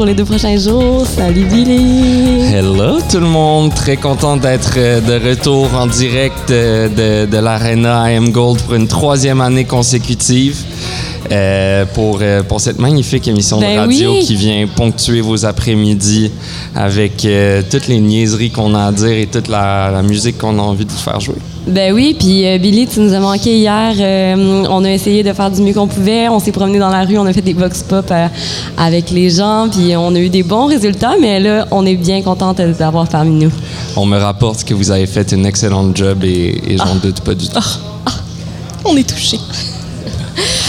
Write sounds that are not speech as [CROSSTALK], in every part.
pour les deux prochains jours. Salut Billy. Hello tout le monde, très content d'être euh, de retour en direct euh, de, de l'Arena AM Gold pour une troisième année consécutive. Euh, pour, euh, pour cette magnifique émission de Ben radio oui. qui vient ponctuer vos après-midi avec euh, toutes les niaiseries qu'on a à dire et toute la, la musique qu'on a envie de vous faire jouer. Ben oui, puis euh, Billy, tu nous as manqué hier. Euh, on a essayé de faire du mieux qu'on pouvait. On s'est promené dans la rue, on a fait des vox pop euh, avec les gens, puis on a eu des bons résultats. Mais là, on est bien contente de t'avoir parmi nous. On me rapporte que vous avez fait une excellente job et, et j'en doute pas du tout. On est touchés. [LAUGHS]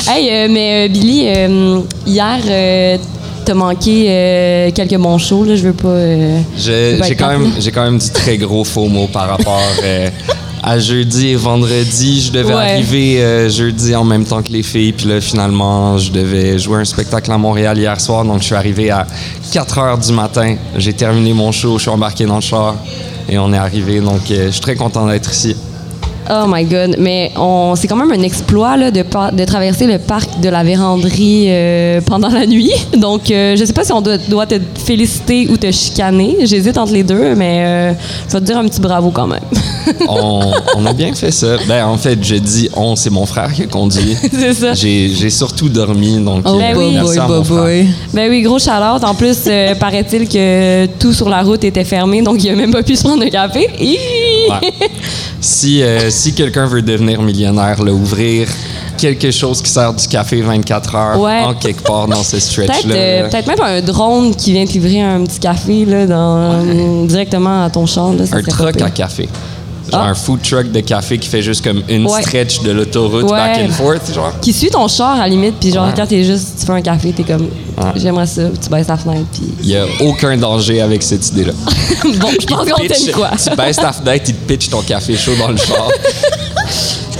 Hey, mais Billy, hier, t'as manqué euh, quelques bons shows. Là, je veux pas. euh, J'ai quand, même- quand même du très gros faux mot par rapport [LAUGHS] euh, à jeudi et vendredi. Je devais Ouais. arriver euh, jeudi en même temps que les filles. Puis là, finalement, je devais jouer un spectacle à Montréal hier soir. Donc, je suis arrivé à 4 heures du matin. J'ai terminé mon show. Je suis embarqué dans le char. Et on est arrivé. Donc, euh, je suis très content d'être ici. Oh my God. Mais on, c'est quand même un exploit là, de, de traverser le parc de la véranderie euh, pendant la nuit. [LAUGHS] Donc, euh, je sais pas si on doit, doit te féliciter ou te chicaner. J'hésite entre les deux, mais euh, je vais te dire un petit bravo quand même. [LAUGHS] On, on a bien fait ça. Ben, en fait, je dis on, c'est mon frère qui a conduit. [LAUGHS] c'est ça. J'ai j'ai surtout dormi. Donc, Oh, Ben oui. merci boy, à boy, mon frère. boy. Ben oui, gros shout En plus, euh, paraît-il que tout sur la route était fermé, donc il a même pas pu se prendre un café. Ouais. Si, euh, si quelqu'un veut devenir millionnaire, là, ouvrir quelque chose qui sert du café 24 heures Ouais. en quelque part dans ce [LAUGHS] Peut-être stretch-là. euh, peut-être même un drone qui vient te livrer un petit café là, dans, directement à ton champ. Là, ça un truck à café. Genre Ah. un food truck de café qui fait juste comme une Ouais. stretch de l'autoroute Ouais. back and forth, genre. Qui suit ton char à la limite, puis genre Ouais. quand t'es juste, tu fais un café, t'es comme, j'aimerais ça, tu baisses la fenêtre, puis. Il n'y a aucun danger avec cette idée-là. [LAUGHS] bon, je pense qu'on de quoi. Tu baisses ta fenêtre, il te pitch ton café chaud dans le char. [LAUGHS]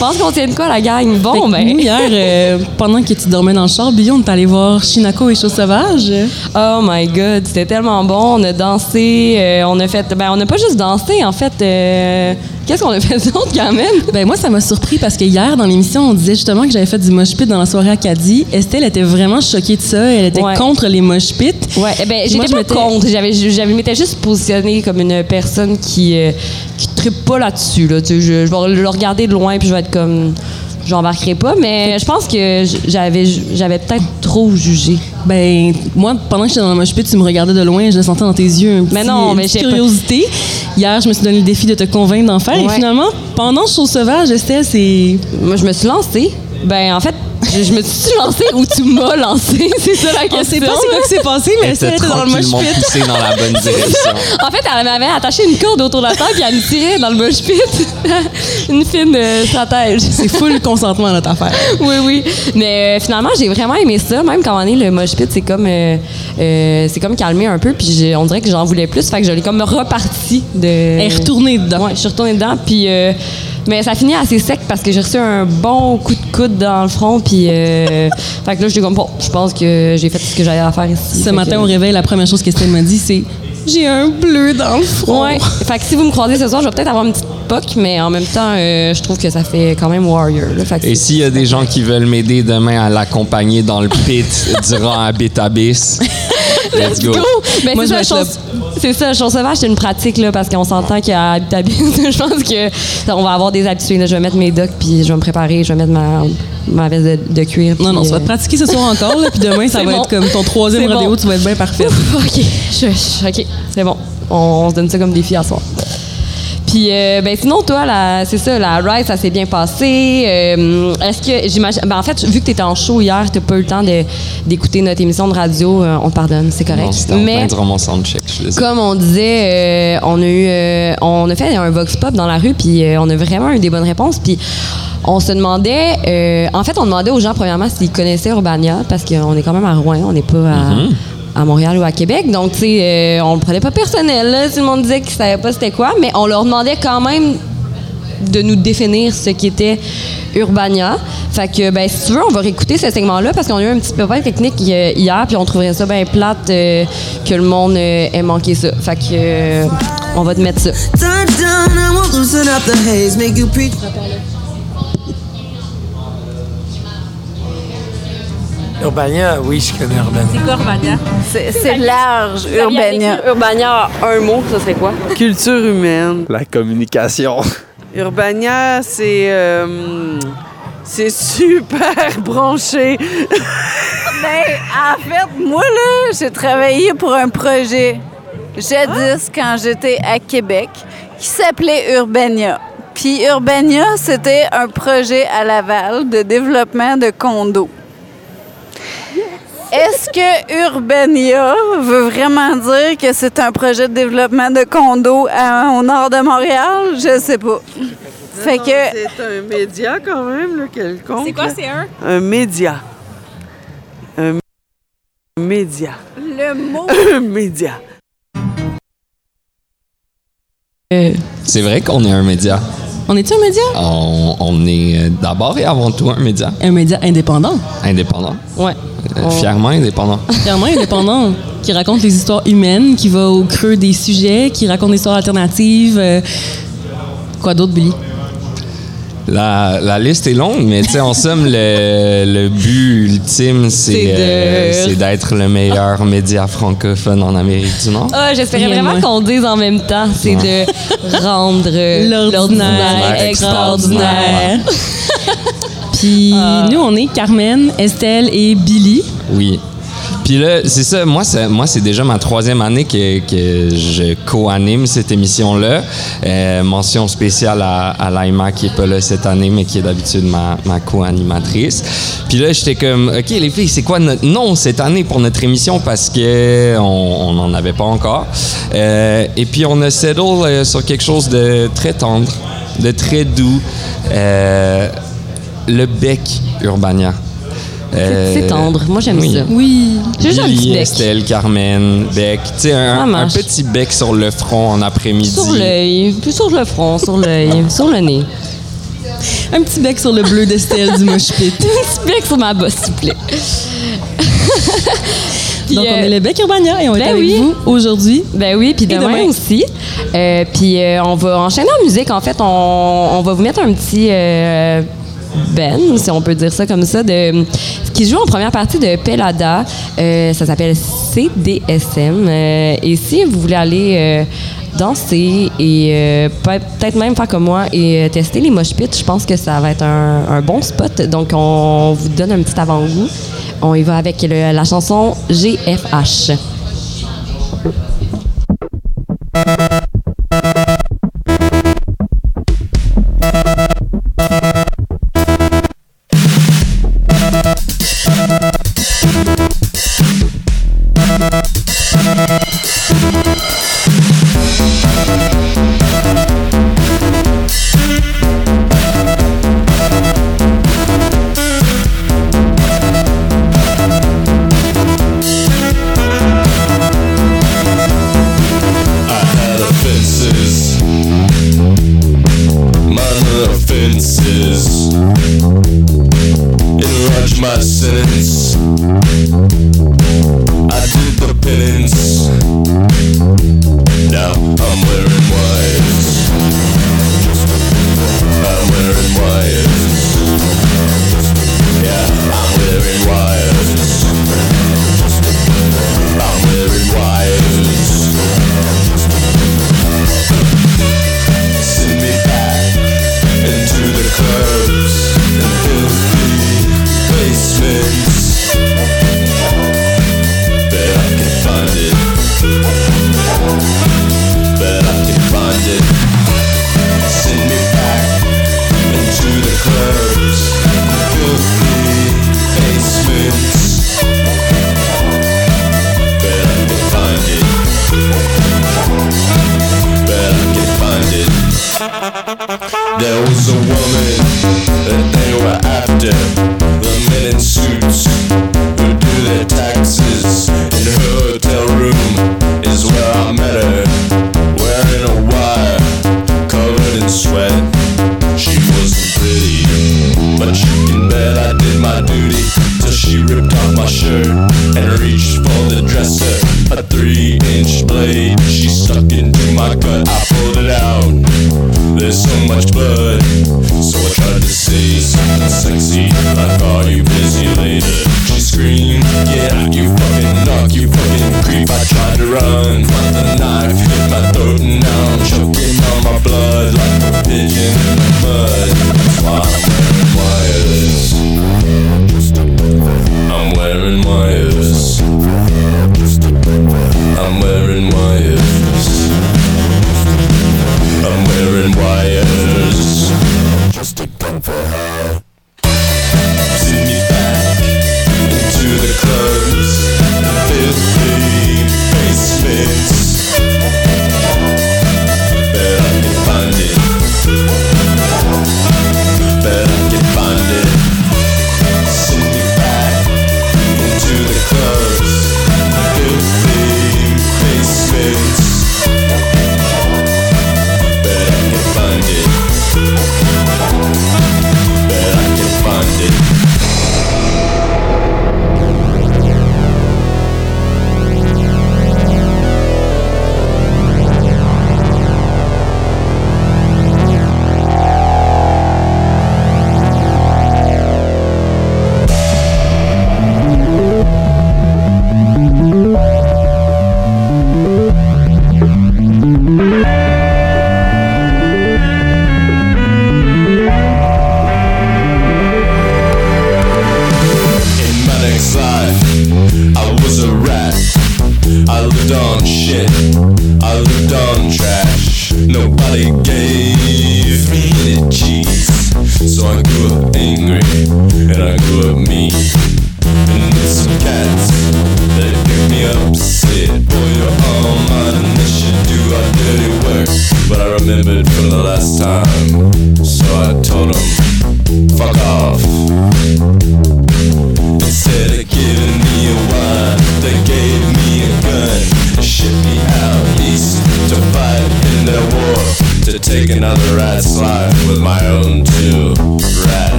Je pense qu'on tient de quoi, la gang? Bon, ben. nous, hier, euh, pendant que tu dormais dans le char, Billy, on est allé voir Shinako et Chose Sauvage. Oh my God, c'était tellement bon. On a dansé, euh, on a fait. Ben, on n'a pas juste dansé, en fait. euh, Qu'est-ce qu'on a fait [LAUGHS] d'autre quand même? Ben moi, ça m'a surpris parce que hier, dans l'émission, on disait justement que j'avais fait du mosh pit dans la soirée Acadie. Estelle était vraiment choquée de ça. Elle était Ouais. contre les mosh pits. Ouais, eh ben, j'étais pas contre. J'avais, j'avais, m'étais juste positionnée comme une personne qui, qui trippe pas là-dessus. Là. Je, je vais le regarder de loin puis je vais être comme. J'embarquerai pas, mais je pense que j'avais, j'avais peut-être trop jugé. Ben, moi, pendant que j'étais dans le mosh pit, tu me regardais de loin et je le sentais dans tes yeux. Un petit, Mais non, une mais petite j'ai pas- curiosité. Hier, je me suis donné le défi de te convaincre d'en faire. Et finalement, pendant Chose Sauvage, Estelle, c'est. Moi, je me suis lancée. Ben, en fait, je, je me suis lancée ou tu m'as lancée? [LAUGHS] C'est ça la On question. sait pas c'est quoi qui s'est passé, mais Elle était dans le mosh pit. poussée dans la bonne [LAUGHS] direction. En fait, elle m'avait attaché une corde autour de la tête et elle me tirait dans le mosh pit. [LAUGHS] une fine euh, stratège. C'est full consentement, notre affaire. oui, oui. Mais euh, finalement, j'ai vraiment aimé ça. Même quand on est le mosh pit, c'est comme, euh, euh, c'est comme calmé un peu. Puis j'ai- on dirait que j'en voulais plus. Fait que je l'ai comme reparti de. Elle est retournée dedans. Ouais, je suis retournée dedans. Puis. Mais ça finit assez sec parce que j'ai reçu un bon coup de coude dans le front. Puis. euh, [LAUGHS] fait que là, j'étais comme, bon, je pense que j'ai fait ce que j'avais à faire ici. Ce Fait matin, que- au réveil, la première chose qu'Estelle m'a dit, c'est J'ai un bleu dans le front. Ouais. Fait que si vous me croisez ce soir, je vais peut-être avoir une petite poque, mais en même temps, euh, je trouve que ça fait quand même warrior. là. Fait que Et s'il y a des gens qui veulent m'aider demain à l'accompagner dans le pit [LAUGHS] durant un Bétabis, [LAUGHS] let's go. Moi, c'est je ça, chose- C'est ça, sauvage, c'est une pratique, là, parce qu'on s'entend qu'à Habitabis, [LAUGHS] je pense que on va avoir des habitués. Là. Je vais mettre mes docks, puis je vais me préparer, je vais mettre ma, ma veste de, de cuir. Non, non, puis, ça va te euh, pratiquer ce soir encore, là, puis demain, [LAUGHS] ça va bon. être comme ton troisième C'est rodéo, bon. tu vas être bien parfaite. OK, je, je- OK, c'est bon. On, on se donne ça comme défi à soir. Puis, euh, ben sinon, toi, c'est ça, la ride, ça s'est bien passé. Euh, Est-ce que, j'imagine, ben en fait, vu que tu étais en show hier, tu pas eu le temps d'écouter notre émission de radio, euh, on te pardonne, c'est correct. Non, en Mais, mon soundcheck, je comme on disait, euh, on a eu, on a fait un vox pop dans la rue, puis on a vraiment eu des bonnes réponses. Puis on se demandait, en fait, on demandait aux gens premièrement s'ils connaissaient Urbania, parce qu'on est quand même à Rouen, on n'est pas à, Mm-hmm. À Montréal ou à Québec. Donc, tu sais, euh, on le prenait pas personnel. Tout le monde disait qu'ils savaient pas c'était quoi, mais on leur demandait quand même de nous définir ce qui était Urbania. Fait que, ben, si tu veux, on va réécouter ce segment-là parce qu'on a eu un petit peu de technique euh, hier, puis on trouverait ça bien plate euh, que le monde ait manqué ça. Fait que, on va te mettre ça. Urbania, oui, je connais Urbania. C'est quoi Urbania? C'est c'est large, Urbania. Urbania, un mot, ça serait quoi? Culture humaine. La communication. Urbania, c'est. euh, c'est super [LAUGHS] branché. Ben, en fait, moi, là, j'ai travaillé pour un projet jadis quand j'étais à Québec qui s'appelait Urbania. Puis Urbania, c'était un projet à Laval de développement de condos. Est-ce que Urbania veut vraiment dire que c'est un projet de développement de condos à- au nord de Montréal? Je sais pas. Fait que C'est un média quand même, là, quelconque. C'est quoi, c'est un? Un média. Un média. le mot [LAUGHS] Un média. C'est vrai qu'on est un média. On est-tu un média? On, on est euh, d'abord et avant tout un média Un média indépendant. indépendant? Ouais. Euh, On- Fièrement indépendant. [LAUGHS] Clairement indépendant, qui raconte les histoires humaines, qui va au creux des sujets, qui raconte des histoires alternatives. euh, Quoi d'autre, Billy? La, la liste est longue, mais tu sais, en somme, le, le but ultime, c'est euh, c'est d'être le meilleur média francophone en Amérique du Nord. Ah, j'espérais vraiment qu'on dise en même temps. C'est de rendre l'ordinaire extraordinaire. Puis nous, on est Carmen, Estelle et Billy. Oui. Puis là, c'est ça, moi, moi, c'est déjà ma troisième année que, je co-anime cette émission-là. Euh, mention spéciale à, à Laima, qui est pas là cette année, mais qui est d'habitude ma, ma co-animatrice. Puis là, j'étais comme, OK, les filles, c'est quoi notre nom cette année pour notre émission? Parce que on n'en avait pas encore. Euh, et puis, on a settle euh, sur quelque chose de très tendre, de très doux. Le bec Urbania. Euh, C'est tendre. Moi, j'aime oui. ça. Oui. J'ai juste un petit bec. Estelle, Carmen, Bec. Tu sais, un, petit bec sur le front en après-midi. Sur l'œil, plus sur le front, sur l'œil, [LAUGHS] sur le nez. Un petit bec sur le bleu d'Estelle du Mosh Pit. [LAUGHS] Un petit bec sur ma bosse, s'il vous plaît. [LAUGHS] Donc, on euh, est le bec Urbania et on est ben avec oui. vous aujourd'hui. Ben oui, puis demain, demain. aussi. Euh, puis euh, on va enchaîner en musique. En fait, on, on va vous mettre un petit euh, ben, si on peut dire ça comme ça, de, qui joue en première partie de Pelada. Euh, ça s'appelle CDSM. Euh, et si vous voulez aller euh, danser et peut- peut-être même faire comme moi et tester les mosh pits, je pense que ça va être un, bon spot. Donc, on vous donne un petit avant-goût. On y va avec la chanson GFH. There was a woman that they were after.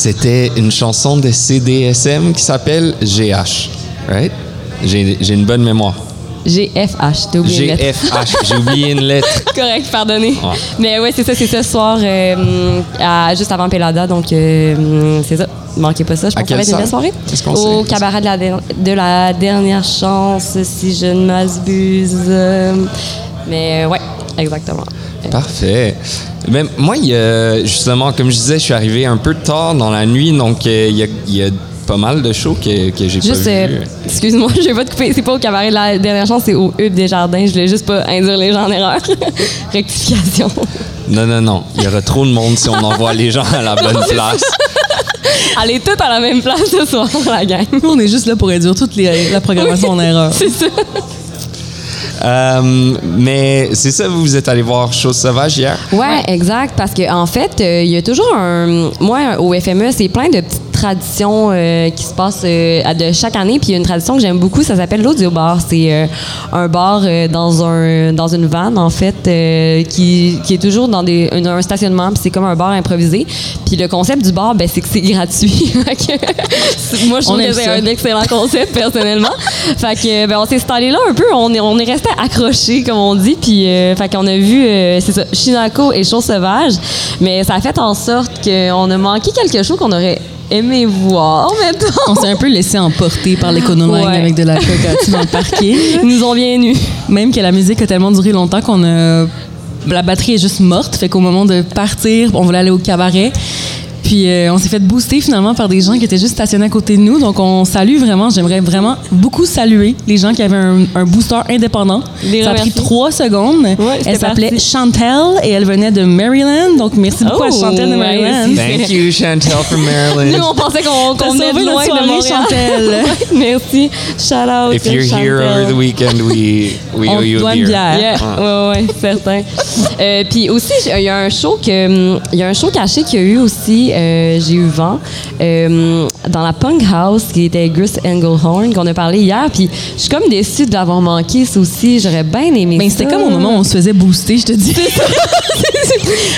C'était une chanson de CDSM qui s'appelle GH. Right? J'ai une bonne mémoire. GFH, t'as oublié une lettre. GFH. J'ai oublié une lettre. [LAUGHS] Correct, pardonnez. Ouais. Mais ouais, c'est ça, c'est ce soir, euh, à- juste avant Pelada. Donc, euh, c'est ça. Manquez pas ça. Je pense que ça va être une belle soirée. Au cabaret de la, der- de la dernière chance, si je ne m'abuse. Euh, Mais ouais, exactement. Parfait. Ben, moi, il y a, justement, comme je disais, je suis arrivé un peu tard dans la nuit, donc euh, il y, a, il y a pas mal de shows que, que j'ai pas euh, excuse-moi, [LAUGHS] je vais pas te couper. C'est pas au cabaret de la dernière chance, c'est au Hub des Jardins. Je voulais juste pas induire les gens en erreur. [LAUGHS] Rectification. Non, non, non. Il y aura trop de monde si on envoie les gens à la bonne place. [LAUGHS] Allez toutes à la même place ce soir, la gang. Nous, on est juste là pour réduire toute les- la programmation en erreur. C'est ça. Euh, mais c'est ça, vous êtes allé voir Chose Sauvage hier? Ouais, exact. Parce qu'en en fait, euh, il y a toujours un. Moi, au FME, c'est plein de petites traditions euh, qui se passent euh, à- de chaque année. Puis il y a une tradition que j'aime beaucoup, ça s'appelle l'audio bar. C'est euh, un bar dans un dans une vanne en fait qui, qui est toujours dans des, un, un stationnement. Puis c'est comme un bar improvisé. Puis le concept du bar, ben, c'est que c'est gratuit. [LAUGHS] Moi, je trouve que c'est un excellent concept personnellement. [LAUGHS] fait que ben, on s'est installé là un peu. On est on est resté accroché comme on dit. Puis fait qu'on a vu c'est ça Shinako et Chose Sauvage. Mais ça a fait en sorte qu'on a manqué quelque chose qu'on aurait aimé voir mettons. On s'est un peu laissé emporter par l'économie Ouais. avec de la coca dans le parking. Ils nous ont bien nus. Même que la musique a tellement duré longtemps qu'on a. La batterie est juste morte. Fait qu'au moment de partir, on voulait aller au cabaret. Puis euh, on s'est fait booster finalement par des gens qui étaient juste stationnés à côté de nous. Donc on salue vraiment, j'aimerais vraiment beaucoup saluer les gens qui avaient un, un booster indépendant. Les Ça a pris trois secondes. elle s'appelait. Chantel et elle venait de Maryland. Donc merci beaucoup à Oh, Chantel de Maryland. c'est- Thank you, Chantel from Maryland. Nous, on pensait qu'on qu'on venait de loin de soirée, Montréal. Chantel. [LAUGHS] Merci. Shout out. If you're here over the weekend, we, [LAUGHS] we On owe you doit a une beer. bière. Yeah, ouais, ouais, certain. Euh, Puis aussi, il y a un show que, il y a un show caché qu'il y a eu aussi. Euh, J'ai eu vent euh, dans la Punk House qui était Gus Engelhorn qu'on a parlé hier. Puis je suis comme déçue de l'avoir manqué, ça aussi. J'aurais bien aimé Mais ça. c'était comme au moment où on se faisait booster, je te dis. [LAUGHS]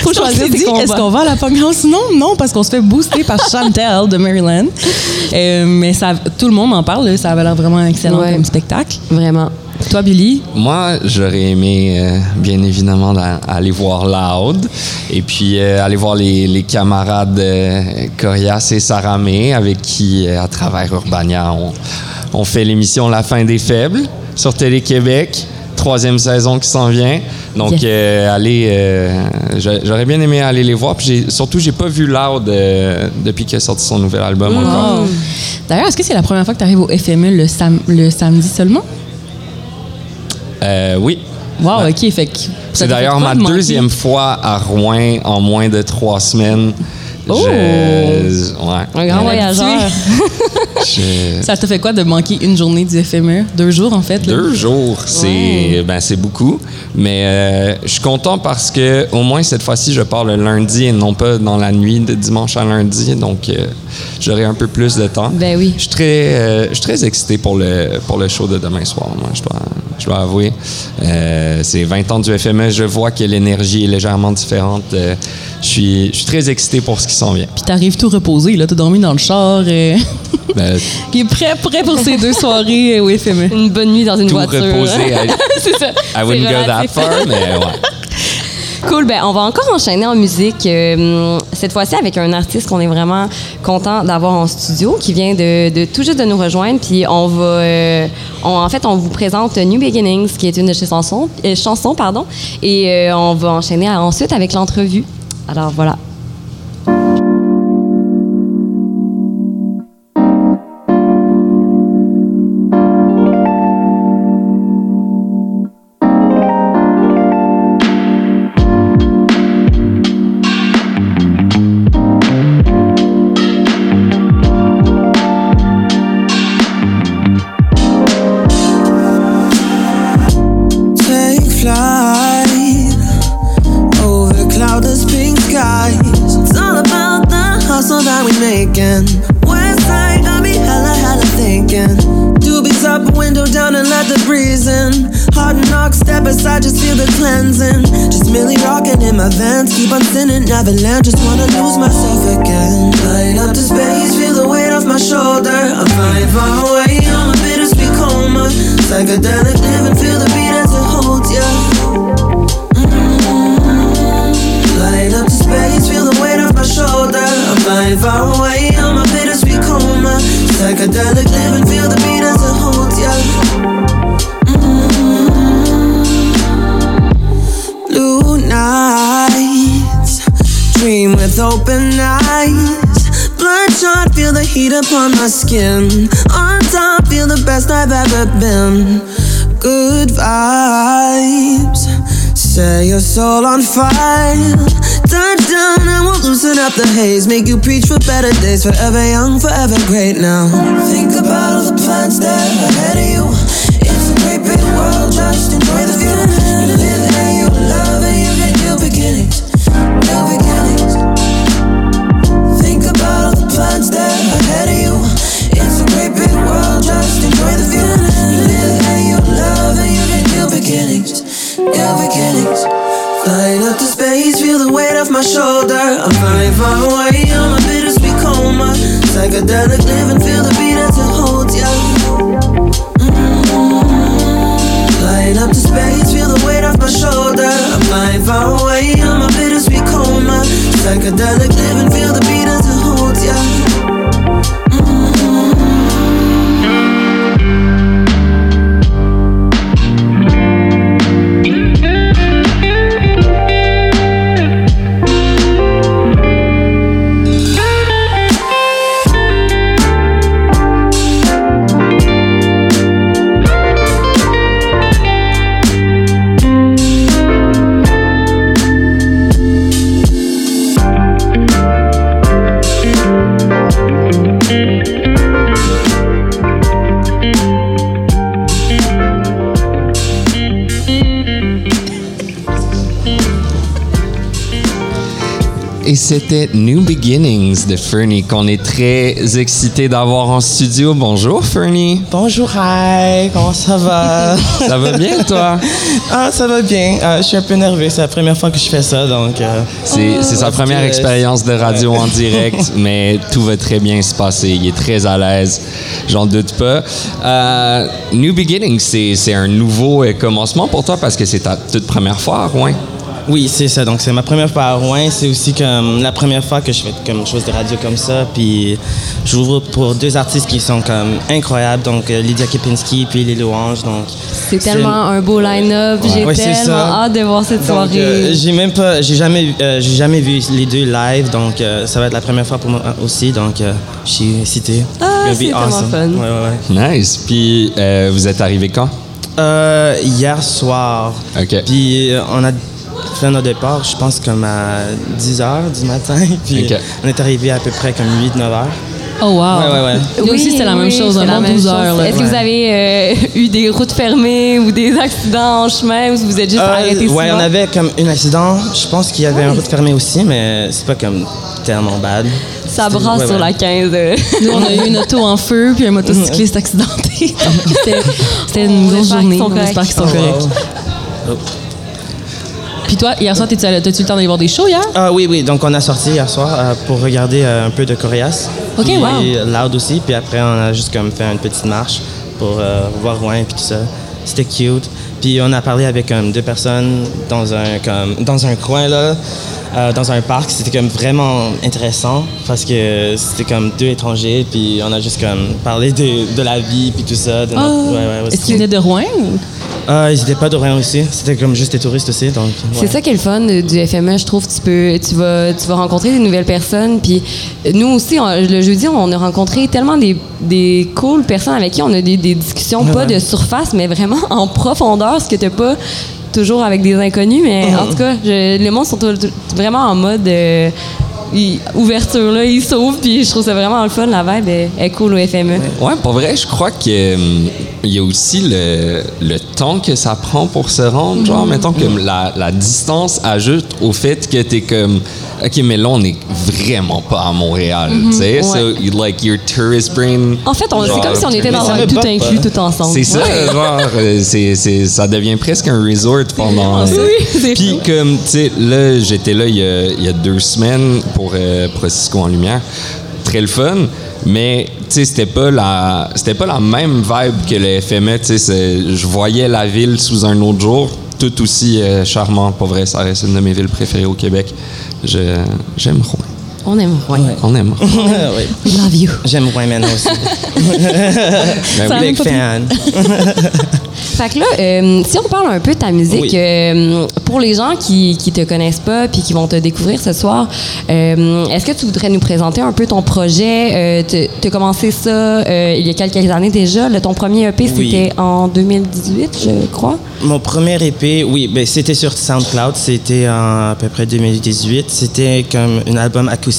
Faut choisir dit, est-ce qu'on va à la Punk House? Non, non, parce qu'on se fait booster par Chantel de Maryland. Euh, mais ça, tout le monde en parle, là, ça avait l'air vraiment excellent Ouais. comme spectacle. Vraiment. Toi, Billy? Moi, j'aurais aimé, euh, bien évidemment, aller voir Loud et puis euh, aller voir les, les camarades euh, Corias et Saramé avec qui, à travers Urbania, on, on fait l'émission La fin des faibles sur Télé-Québec. Troisième saison qui s'en vient. Donc, Yes. euh, euh, j'a- j'aurais bien aimé aller les voir. Puis surtout, j'ai pas vu Loud euh, depuis qu'il a sorti son nouvel album encore. D'ailleurs, est-ce que c'est la première fois que tu arrives au FME le, sam- le samedi seulement? Euh, oui. Wow. OK. Fait C'est d'ailleurs ma de deuxième fois à Rouen en moins de trois semaines. Oh! Je- ouais. Un grand voyageur. [LAUGHS] Je- Ça te fait quoi de manquer une journée du FME? Deux jours, en fait? là? Deux jours, c'est ben, c'est beaucoup. Mais euh, je suis content parce que au moins cette fois-ci, je pars le lundi et non pas dans la nuit de dimanche à lundi. Donc, euh, j'aurai un peu plus de temps. Ben oui. Je suis très, euh, je suis très excité pour le, pour le show de demain soir, moi, je je dois avouer. Euh, c'est 20 ans du FME, je vois que l'énergie est légèrement différente. Euh, je, suis, je suis très excité pour ce qui s'en vient. Puis t'arrives tout reposé, là. T'as dormi dans le char. euh, [LAUGHS] Ben, [LAUGHS] qui est prêt, prêt pour ces deux soirées euh, au FME. Une bonne nuit dans une tout voiture. reposé, I, [LAUGHS] C'est ça. I wouldn't go that far, mais ouais. Cool, ben on va encore enchaîner en musique. euh, cette fois-ci avec un artiste qu'on est vraiment content d'avoir en studio, qui vient de, tout juste de nous rejoindre. Puis on va, euh, en fait, on vous présente New Beginnings, qui est une de ses chansons, euh, pardon, et euh, on va enchaîner ensuite avec l'entrevue. Alors voilà. I'm far away, I'm a bittersweet coma. Psychedelic living, feel the beat as it holds ya. Mm-hmm. Blue nights, dream with open eyes. Bloodshot, feel the heat upon my skin. On top, feel the best I've ever been. Good vibes. Set your soul on fire. Touchdown, I won't loosen up the haze. Make you preach for better days. Forever young, forever great now. Think about all the plans that are ahead of you. It's a great big world, just enjoy the view. Live you love and you get new beginnings. New beginnings. Think about all the plans that are ahead of you. It's a great big world, just enjoy the view. Live you love and you get new beginnings. New beginnings. My shoulder. I'm flying far away, I'm a bittersweet coma. Psychedelic living, feel the beat as it holds ya. Mm-hmm. Flying up to space, feel the weight off my shoulder. I'm flying far away, I'm a bittersweet coma. Psychedelic living, feel the beat as c'était New Beginnings de Fernie qu'on est très excité d'avoir en studio. Bonjour Fernie. Bonjour, hi, comment ça va? [LAUGHS] Ça va bien toi? ah, ça va bien. Euh, je suis un peu nerveux, c'est la première fois que je fais ça, donc... euh, C'est c'est sa première que- expérience de radio en direct, [LAUGHS] mais tout va très bien se passer. Il est très à l'aise, j'en doute pas. Euh, New Beginnings, c'est un nouveau commencement pour toi parce que c'est ta toute première fois à Rouen. Oui, c'est ça. Donc, c'est ma première fois à Rouen. C'est aussi comme la première fois que je fais comme chose de radio comme ça. Puis, j'ouvre pour deux artistes qui sont comme incroyables. Donc, euh, Lydia Kepinski puis Les Louanges. Donc, C'est tellement un beau line-up. J'ai Ouais, tellement hâte de voir cette Donc, soirée. euh, j'ai même pas, j'ai jamais, euh, j'ai jamais vu les deux live, donc euh, ça va être la première fois pour moi aussi, donc euh, je suis excité. Ah, c'est tellement fun. Ouais, ouais, ouais. Nice. Puis euh, vous êtes arrivé quand? Euh, hier soir, OK. puis euh, on a fait notre départ, je pense comme à 10 h du matin, [LAUGHS] puis on est arrivé à peu près comme 8-9 heures. Oh, wow. Ouais, ouais, ouais. Nous aussi, c'était la même chose, la bon même 12 chose. heures. Est-ce que vous avez euh, eu des routes fermées ou des accidents en chemin ou si vous êtes juste Euh, arrêté ouais, souvent? on avait comme un accident, je pense qu'il y avait un route fermée aussi, mais c'est pas comme tellement bad. Ça brasse ouais, sur ouais. la 15. euh. Nous, on a eu une auto en feu puis un motocycliste [LAUGHS] accidenté. C'était une grosse journée. On espère qu'ils sont Oh, corrects. Puis toi, hier soir, t'as-tu le temps d'aller voir des shows hier? Ah oui, oui. Donc, on a sorti hier soir euh, pour regarder euh, un peu de Coréas. Ok, Puis, wow. Loud aussi. Puis après, on a juste comme fait une petite marche pour euh, voir Rouen puis tout ça. C'était cute. Puis on a parlé avec comme deux personnes dans un comme dans un coin là, dans un parc. C'était comme vraiment intéressant parce que c'était comme deux étrangers. Puis on a juste comme parlé de, de la vie puis tout ça. de notre- Ah. ouais, ouais, ouais, Est-ce qu'ils venaient de Rouen? ou- Ah, ils étaient pas de Rouen aussi. C'était comme juste des touristes aussi. Donc. C'est ça qui est le fun de- du FME, je trouve. Tu peux, tu vas, tu vas rencontrer des nouvelles personnes. Puis euh, nous aussi, on- le jeudi, on a rencontré tellement des, des cool personnes avec qui on a des, des discussions, pas de surface, mais vraiment [LAUGHS] en profondeur, ce que t'as pas toujours avec des inconnus. Mais en tout cas, je, le monde sont tout- tout- vraiment en mode euh, il- ouverture là, ils s'ouvrent. Puis je trouve ça vraiment le fun. La vibe est, est cool au FME. Ouais, pour vrai, je crois qu'il y a aussi le, le temps que ça prend pour se rendre. Genre, mettons que la, la distance ajoute au fait que t'es comme, OK, mais là, on est vraiment pas à Montréal, tu sais? Ouais. So, you- like, your tourist brain... En fait, c'est comme si on était dans un tout inclus, tout ensemble. C'est ça, genre, euh, c'est, ça devient presque un resort pendant. [LAUGHS] Oui, Puis, comme, tu sais, là, j'étais là il y a, il y a deux semaines pour euh, Procisco en Lumière. Très le fun, mais, c'était pas, la, pas la même vibe que le FME, Je voyais la ville sous un autre jour, tout aussi euh, charmant. Pour vrai, ça reste une de mes villes préférées au Québec. J'aime Rouen. On aime Rouen. On aime [LAUGHS] oui. We love you. J'aime Rouen maintenant aussi. [LAUGHS] Ben. Big fan. [LAUGHS] Fait que là, euh, si on parle un peu de ta musique, Oui. euh, pour les gens qui, qui te connaissent pas puis qui vont te découvrir ce soir, euh, est-ce que tu voudrais nous présenter un peu ton projet? tu as commencé ça euh, il y a quelques années déjà. Là, ton premier EP, Oui. c'était en 2018, je crois. Mon premier EP, oui, ben, c'était sur SoundCloud. C'était à peu près 2018. C'était comme un album acoustique.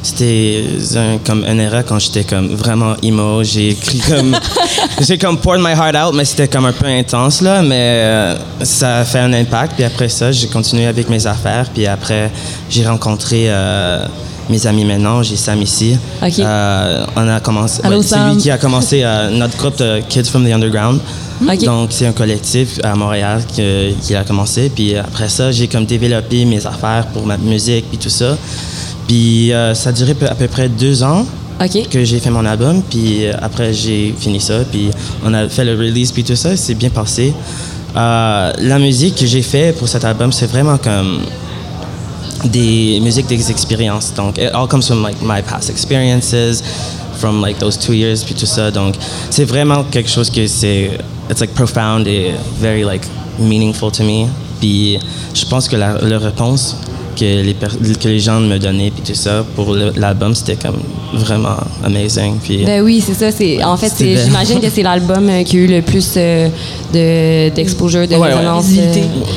C'était un- comme un era quand j'étais comme vraiment emo. J'ai écrit comme... [LAUGHS] j'ai comme poured my heart out, mais c'était comme un peu intense, là. Mais euh, ça a fait un impact. Puis après ça, j'ai continué avec mes affaires. Puis après, j'ai rencontré... euh, mes amis maintenant, j'ai Sam ici. Euh, on a commencé. Allô, c'est lui qui a commencé euh, notre groupe de Kids from the Underground. Donc, c'est un collectif à Montréal que- qui a commencé. Puis après ça, j'ai comme développé mes affaires pour ma musique puis tout ça. Puis euh, ça a duré à peu près deux ans que j'ai fait mon album. Puis euh, après, j'ai fini ça. Puis on a fait le release puis tout ça. C'est bien passé. Euh, la musique que j'ai fait pour cet album, c'est vraiment comme des musiques des expériences. Donc, it all comes from like my past experiences, from like those two years puis tout ça. Donc, c'est vraiment quelque chose que c'est, it's like profound et very like meaningful to me. Puis, je pense que la, la réponse que les, per- que les gens me donnaient puis tout ça pour l'album, c'était comme vraiment amazing. Puis, Ben oui, c'est ça. C'est en fait, j'imagine que c'est l'album euh, qui a eu le plus euh, de d'exposure, de Ouais, résonance. Euh,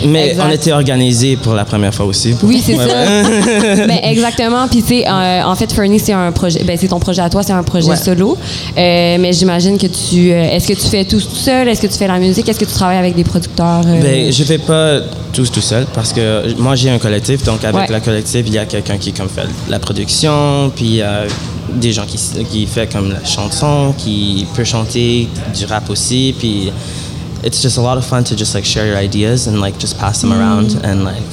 mais exact. on était organisé pour la première fois aussi. Oui, c'est Ouais, ça. ouais. [LAUGHS] ben, exactement. Puis, tu sais, euh, en fait, Fernie, c'est un projet. Ben, c'est ton projet à toi, c'est un projet Ouais. solo. Euh, mais j'imagine que tu. euh, Est-ce que tu fais tout tout seul? Est-ce que tu fais la musique? Est-ce que tu travailles avec des producteurs? euh? Ben, je fais pas tous tout seul parce que moi j'ai un collectif donc avec Ouais. la collective, il y a quelqu'un qui comme fait la production, puis il y a des gens qui, qui fait comme la chanson, qui peut chanter du rap aussi, puis it's just a lot of fun to just like share your ideas and like just pass them around and like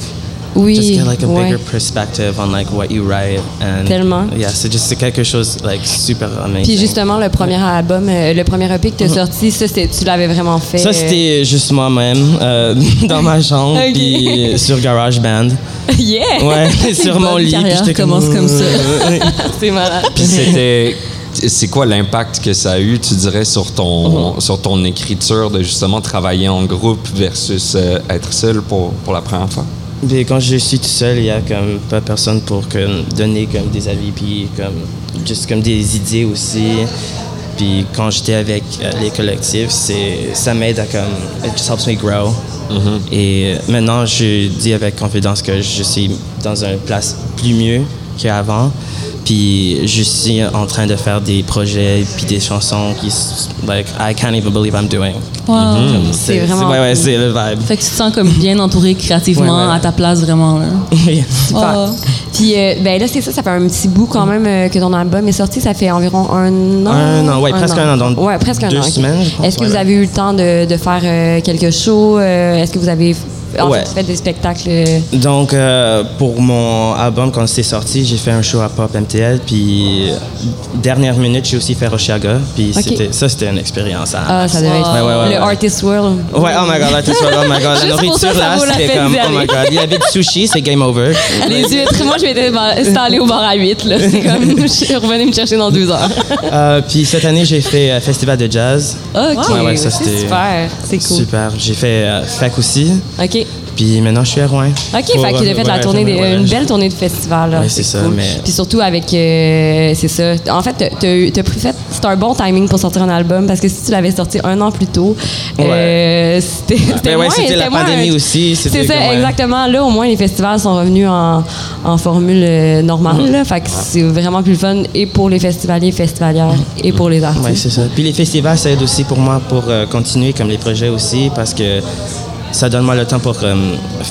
Oui, just get like a ouais. bigger perspective on like what you write and Tellement. yeah, c'est juste quelque chose like super amazing. Puis justement, le premier album, euh, le premier EP que tu as sorti, ça, c'était- tu l'avais vraiment fait. Ça, c'était juste moi-même euh, [LAUGHS] dans ma chambre, Ok. puis sur GarageBand. [LAUGHS] yeah! Ouais, [LAUGHS] sur mon bonne lit. puis carrière j'étais commence comme ça. [LAUGHS] C'est malade. Puis c'était. C'est quoi l'impact que ça a eu, tu dirais, sur ton, sur ton écriture de justement travailler en groupe versus euh, être seul pour, pour la première fois? Puis quand je suis tout seul, il y a comme pas personne pour comme, donner comme des avis, puis comme juste comme des idées aussi. Puis quand j'étais avec euh, les collectifs, c'est ça m'aide à comme it just helps me grow. Et maintenant, je dis avec confidence que je suis dans une place plus mieux qu'avant. Puis je suis en train de faire des projets puis des chansons qui like I can't even believe I'm doing. Wow. C'est vraiment ouais ouais, c'est le vibe. Fait que tu te sens comme bien entouré créativement Ouais, ouais. à ta place vraiment là. [LAUGHS] Oh. Puis euh, ben là, c'est ça, ça fait un petit bout quand même euh, que ton album est sorti. Ça fait environ un an. Un an, ouais, presque un an, dans ouais, presque un an. semaines, je pense, Est-ce que ouais, vous ouais. avez eu le temps de, de faire euh, quelques shows? Euh, Est-ce que vous avez en Ouais. fait, des spectacles? euh, Donc, euh, pour mon album, quand c'est sorti, j'ai fait un show à Pop MTL. Puis, dernière minute, j'ai aussi fait Oshiaga. Puis, Ok. c'était, ça, c'était une expérience. Ah, ça devait être Ouais, le. Artist World. Ouais, oh my god, tout ça, oh my god. La ça, nourriture, ça là, c'était comme, oh my god. Il y avait du sushi, c'est game over. Les huîtres, moi, je m'étais installée au bar à 8. Là. C'est comme, [LAUGHS] je suis revenue me chercher dans deux heures. Euh, puis, cette année, j'ai fait euh, Festival de jazz. OK, Ouais, ouais, ça, c'était super. C'est cool. Super. J'ai fait euh, FAC aussi. OK. Puis, maintenant, je suis à Rouen. OK, Pour, fait qu'il a fait la tournée, des- une belle tournée de festival. c'est ça, mais- Puis surtout avec, euh, c'est ça. En fait, t'as- pris fait, c'est un bon timing pour sortir un album parce que si tu l'avais sorti un an plus tôt, euh, c'était c'était Ben ouais, moins- c'était la moins pandémie un- aussi, c'était C'est ça, ouais. exactement. Là, au moins, les festivals sont revenus en, en formule euh, normale. là. Fait que c'est vraiment plus le fun et pour les festivaliers, festivalières et pour les artistes. Oui, c'est ça. Puis les festivals, ça aide aussi pour moi pour euh, continuer comme les projets aussi parce que ça donne moi le temps pour euh,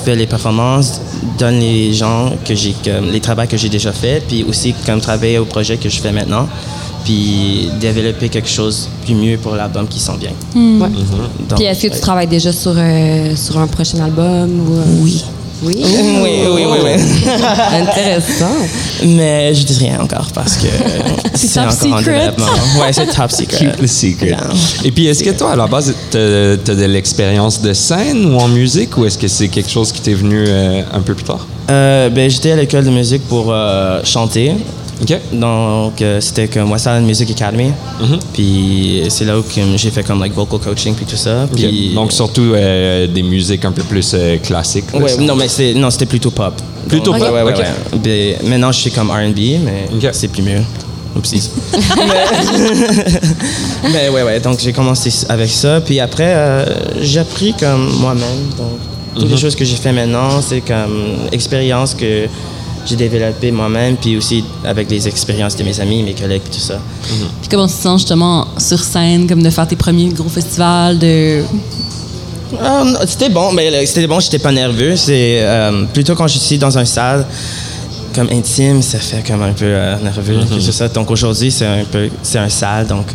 faire les performances, donne les gens que j'ai les travaux que j'ai déjà fait, puis aussi comme travailler au projet que je fais maintenant, puis développer quelque chose plus mieux pour l'album qui sent bien. Ouais. Donc, Puis est-ce que tu ouais. travailles déjà sur, euh, sur un prochain album? Ou, euh, Oui. Oui? Oui, oui, oui, oui. [LAUGHS] Intéressant. Mais je dis rien encore parce que [LAUGHS] c'est top encore en secret. développement. Ouais, c'est top secret. Keep the secret. Yeah. Et puis, est-ce que toi, à la base, t'as as de l'expérience de scène ou en musique ou est-ce que c'est quelque chose qui t'est venu euh, un peu plus tard? Euh, ben, j'étais à l'école de musique pour euh, chanter. Donc, euh, c'était comme West Island Music Academy. Puis c'est là où j'ai fait comme like vocal coaching puis tout ça. Puis, Donc, surtout euh, des musiques un peu plus euh, classiques. ouais, non, mais c'était plutôt pop. Plutôt Donc, pop, Ouais, ouais. Ben, maintenant, je suis comme R&B, mais c'est plus mieux. Oupsies. mais, [LAUGHS] [LAUGHS] mais ouais, ouais. Donc, j'ai commencé avec ça. Puis après, euh, j'ai appris comme moi-même. Donc, toutes les choses que j'ai fait maintenant, c'est comme expérience que j'ai développée moi-même, puis aussi avec les expériences de mes amis, mes collègues, puis tout ça. Puis comment tu te sens justement sur scène, comme de faire tes premiers gros festivals, de Ah, c'était bon, mais là, c'était bon, j'étais pas nerveux. C'est euh, plutôt quand je suis dans un salle comme intime, ça fait comme un peu euh, nerveux. c'est ça. Donc aujourd'hui, c'est un peu, c'est un salle, donc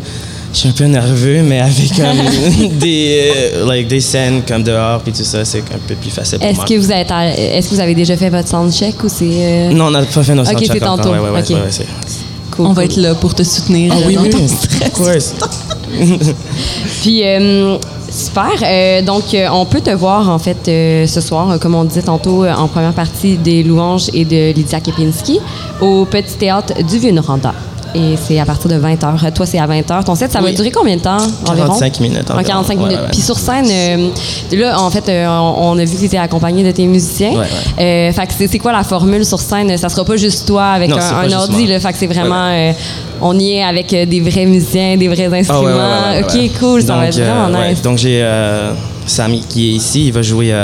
je suis un peu nerveux, mais avec comme [LAUGHS] des, euh, like, des scènes comme dehors puis tout ça, c'est un peu plus facile pour Est-ce moi. que, vous êtes à- est-ce que vous avez déjà fait votre soundcheck ou c'est. euh, Non, on n'a pas fait nos Ok, soundchecks c'est encore. tantôt. Ouais, ouais, ouais, Ok. ouais, ouais, c'est- cool, on va être là pour te soutenir Ah euh, oui, dans oui, ton of stress. course. [LAUGHS] Puis, euh, super. Euh, donc, euh, on peut te voir, en fait, euh, ce soir, euh, comme on disait tantôt, euh, en première partie des Louanges et de Lydia Kepinski, au Petit Théâtre du Vieux-Noranda. Et c'est à partir de 20h. Toi, c'est à 20h. Ton set, ça va durer combien de temps environ? 45 minutes En environ. 45 Ouais, minutes. ouais, ouais. Puis sur scène, euh, là, en fait, euh, on, a vu que tu étais accompagné de tes musiciens. Euh, fait que c'est, quoi la formule sur scène? Ça sera pas juste toi avec Non, un, un ordi. Là, fait que c'est vraiment... on y est avec euh, des vrais musiciens, des vrais Ah instruments. ouais, ouais, ouais, ouais, ouais. OK, cool. Ça va être vraiment euh, ouais. nice. Donc, j'ai euh, Samy qui est ici, il va jouer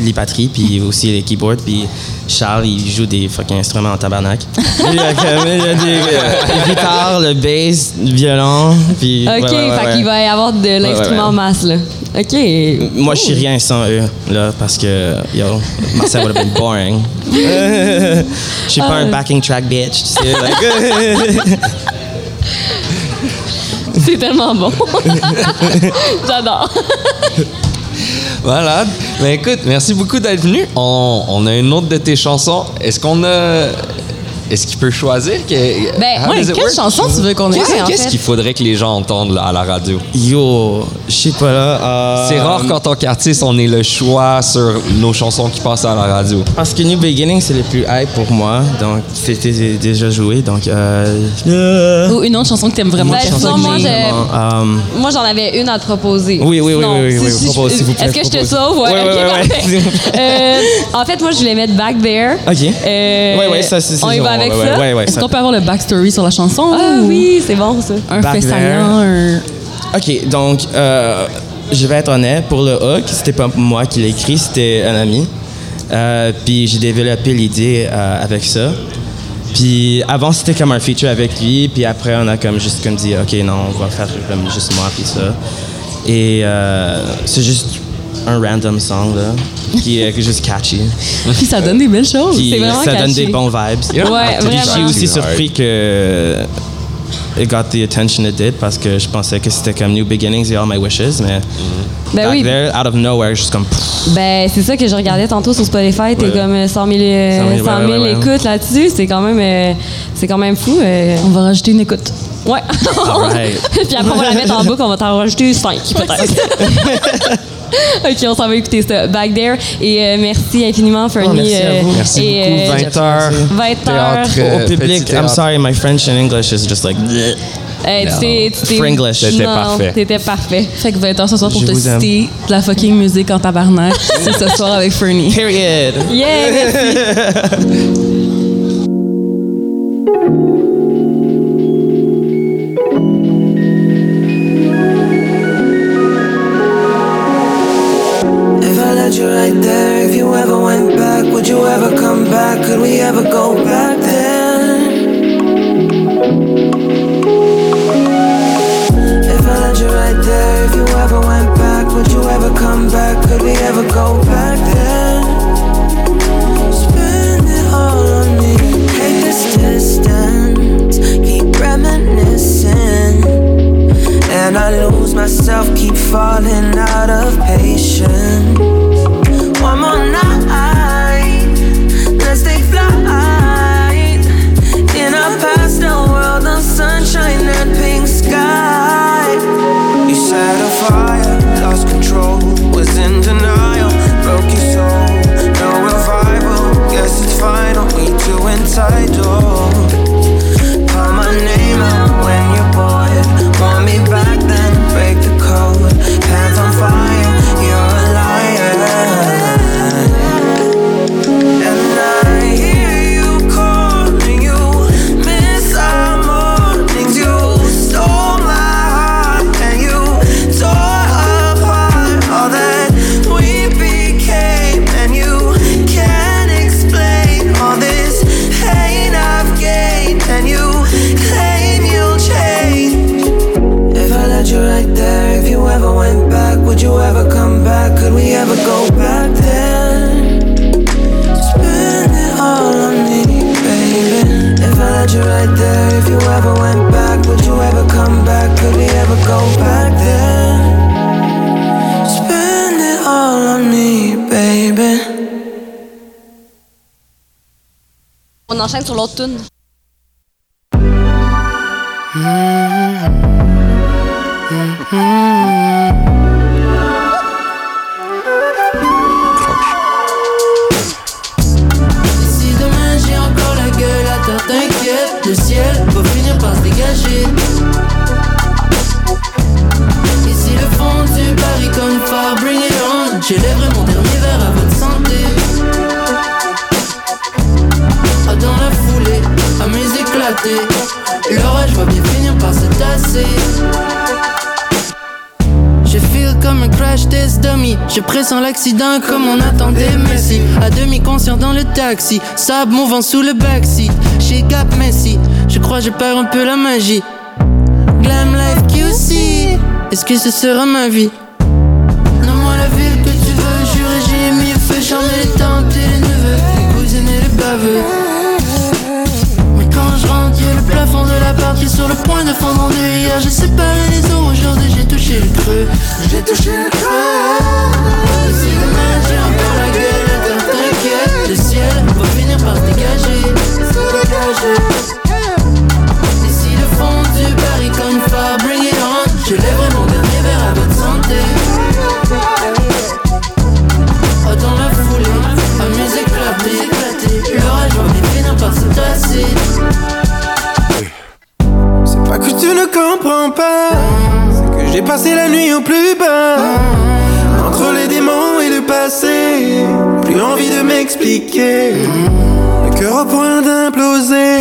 les batteries, puis [LAUGHS] aussi les keyboards, puis Charles, il joue des fucking instruments en tabarnak. [LAUGHS] il y a, comme- il y a des euh, guitares, le bass, le violon, puis... OK, ouais, ouais, ouais, fait ouais. qu'il va y avoir de l'instrument ouais. masse, là. OK. Moi, je suis rien sans eux, là, parce que, yo, Marcel would have been boring. Je suis pas un backing track bitch, tu sais. like- [LAUGHS] C'est tellement bon. [LAUGHS] J'adore. [LAUGHS] Voilà. Ben écoute, merci beaucoup d'être venu. On, on a une autre de tes chansons. Est-ce qu'on a. Est-ce qu'il peut choisir? Que, Ben, Ouais, does it quelle chanson tu veux qu'on en qu'est-ce qu'il faudrait que les gens entendent là, à la radio? Yo, je sais pas là. euh, C'est rare quand on artiste, on ait le choix sur nos chansons qui passent à la radio. Parce que New Beginning, c'est le plus hype pour moi. Donc, c'était déjà joué. Donc, euh. Ou une autre chanson que t'aimes vraiment. Ben, sonne moi, Euh, Moi, j'en avais une à te proposer. Oui, oui, oui, oui, oui, si- si Est-ce que je te sauve? Ouais, Ouais. Euh, en fait, moi, je voulais mettre Back There. Ok. Euh, ouais, ouais, ça, c'est On y va avec ouais, ça? Ouais, ouais, Est-ce ça. qu'on peut avoir le backstory sur la chanson? Ah ou oui, c'est bon, ça. Un Back fait saillant, un... Ok, donc, euh, je vais être honnête, pour le hook, c'était pas moi qui l'ai écrit, c'était un ami. Euh, puis j'ai développé l'idée euh, avec ça. Puis avant, c'était comme un feature avec lui, puis après, on a comme juste comme dit, ok, non, on va faire comme juste moi, puis ça. Et euh, c'est juste un random song, là, qui est juste catchy. Puis ça donne des belles choses. Puis c'est vraiment ça donne des bons vibes. Ouais, Puis je suis aussi surpris que it got the attention it did parce que je pensais que c'était comme New Beginnings et All My Wishes, mais Ben back oui. there, out of nowhere, juste comme pff, Ben, c'est ça que je regardais tantôt sur Spotify. T'es Ouais. comme euh, 100 000, euh, 100 000, 100 000 ouais, ouais, ouais. écoutes là-dessus. C'est quand même, euh, c'est quand même fou. euh. On va rajouter une écoute. Ouais. [LAUGHS] Puis après, on va la mettre en boucle. On va t'en rajouter 5 peut-être. [LAUGHS] [LAUGHS] OK, on s'en va écouter ça. Back There. Et euh, merci infiniment, Fernie. Oh, merci à euh, vous. Merci et, beaucoup. euh, 20 heures. 20 heures. Théâtre, au euh, public, petit I'm sorry, my French and English is just like bleh. Hey, tu t'es- Fringlish. T'étais parfait. T'étais parfait. Fait que 20 heures ce soir pour Je te vous aime. citer de la fucking musique en tabarnak. [LAUGHS] C'est ce soir avec Fernie. period. Yeah, merci. [LAUGHS] you right there, if you ever went back, would you ever come back? Could we ever go back then? If I let you right there, if you ever went back, would you ever come back? Could we ever go back then? Spend it all on me. Take this distance, keep reminiscing. And I lose myself, keep falling out of patience. One more night, let's take flight in a pastel world of sunshine and pink sky. You set a fire, lost control, was in denial, On enchaîne sur l'autre tune. sans l'accident comme on attendait Messi. À demi conscient dans le taxi, sable mouvant sous le backseat. Chez Gap Messi, je crois je perds un peu la magie. Glam Life QC, est-ce que ce sera ma vie? Nomme-moi la ville que tu veux, j'ai mis le feu, j'en ai les tantes et les neveux, les cousines et les baveux le plafond de la partie sur le point de fondre en deux Hier ah, j'ai séparé les eaux, aujourd'hui j'ai touché le creux J'ai touché le creux m'expliquer. Le cœur au point d'imploser,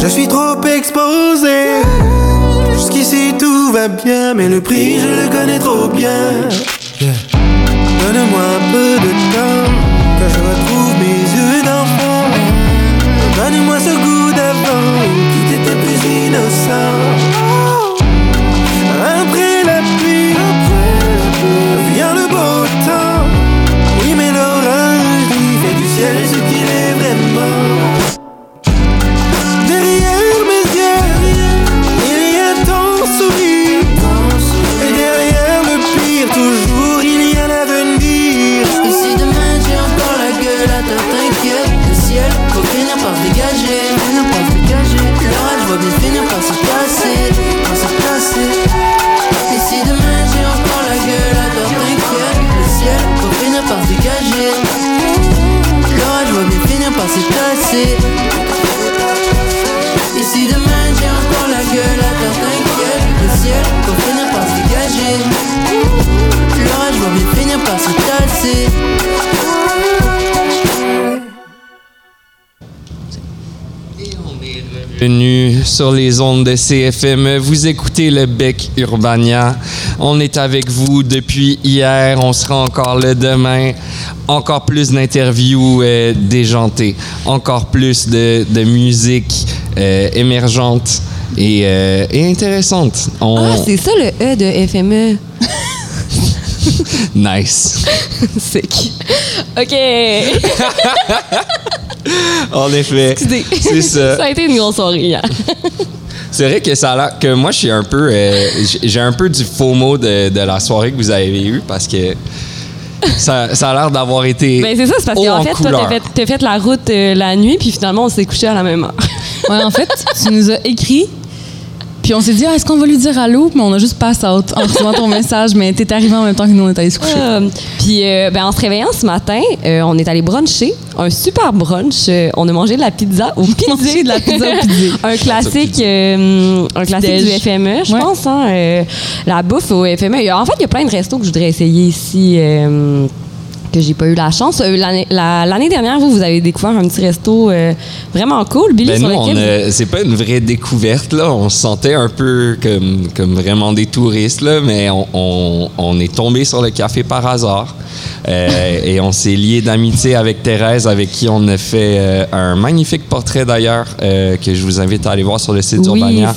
je suis trop exposé. Jusqu'ici tout va bien, mais le prix je le connais trop bien. Donne-moi un peu de temps, que je retrouve mes yeux d'enfant. Donne-moi ce goût d'avant, qui était plus innocent. Après la pluie, vient le beau Bienvenue sur les ondes de CFME. Vous écoutez le Bec Urbania. On est avec vous depuis hier. On sera encore là demain. Encore plus d'interviews euh, déjantées. Encore plus de, de musique euh, émergente et, euh, et intéressante. On- Ah, c'est ça le E de FME. [LAUGHS] nice. [LAUGHS] Sick. OK. [LAUGHS] [LAUGHS] En effet. C'est ça. [LAUGHS] ça a été une grosse soirée hier. [LAUGHS] C'est vrai que ça a l'air que moi je suis un peu euh, j'ai- un peu du faux mot de, de la soirée que vous avez eue parce que ça, ça a l'air d'avoir été Ben c'est ça, c'est parce qu'en en fait, toi, couleur. t'as fait, t'as fait la route euh, la nuit, puis finalement, on s'est couché à la même heure. Ouais, en fait, tu nous as écrit, puis on s'est dit, ah, est-ce qu'on va lui dire allô? Mais on a juste pass out en recevant ton [LAUGHS] message, mais t'es arrivé en même temps que nous, on est allés se coucher. Euh, puis euh, ben, en se réveillant ce matin, euh, on est allé bruncher. Un super brunch. On a mangé de la pizza au [LAUGHS] pizza. De la pizza au pizza. [LAUGHS] un classique, un classique Déj. du FME, je Ouais. pense. Hein, la bouffe au FME. En fait, il y a plein de restos que je voudrais essayer ici. Que j'ai pas eu la chance. Euh, L'année la- dernière, vous, vous avez découvert un petit resto euh, vraiment cool, Billy, Ben sur nous, on lequel... c'est pas une vraie découverte là. On se sentait un peu comme, comme vraiment des touristes là, mais on, on- on est tombé sur le café par hasard Euh, [LAUGHS] et on s'est lié d'amitié avec Thérèse, avec qui on a fait euh, un magnifique portrait d'ailleurs que je vous invite à aller voir sur le site Oui, d'Urbania.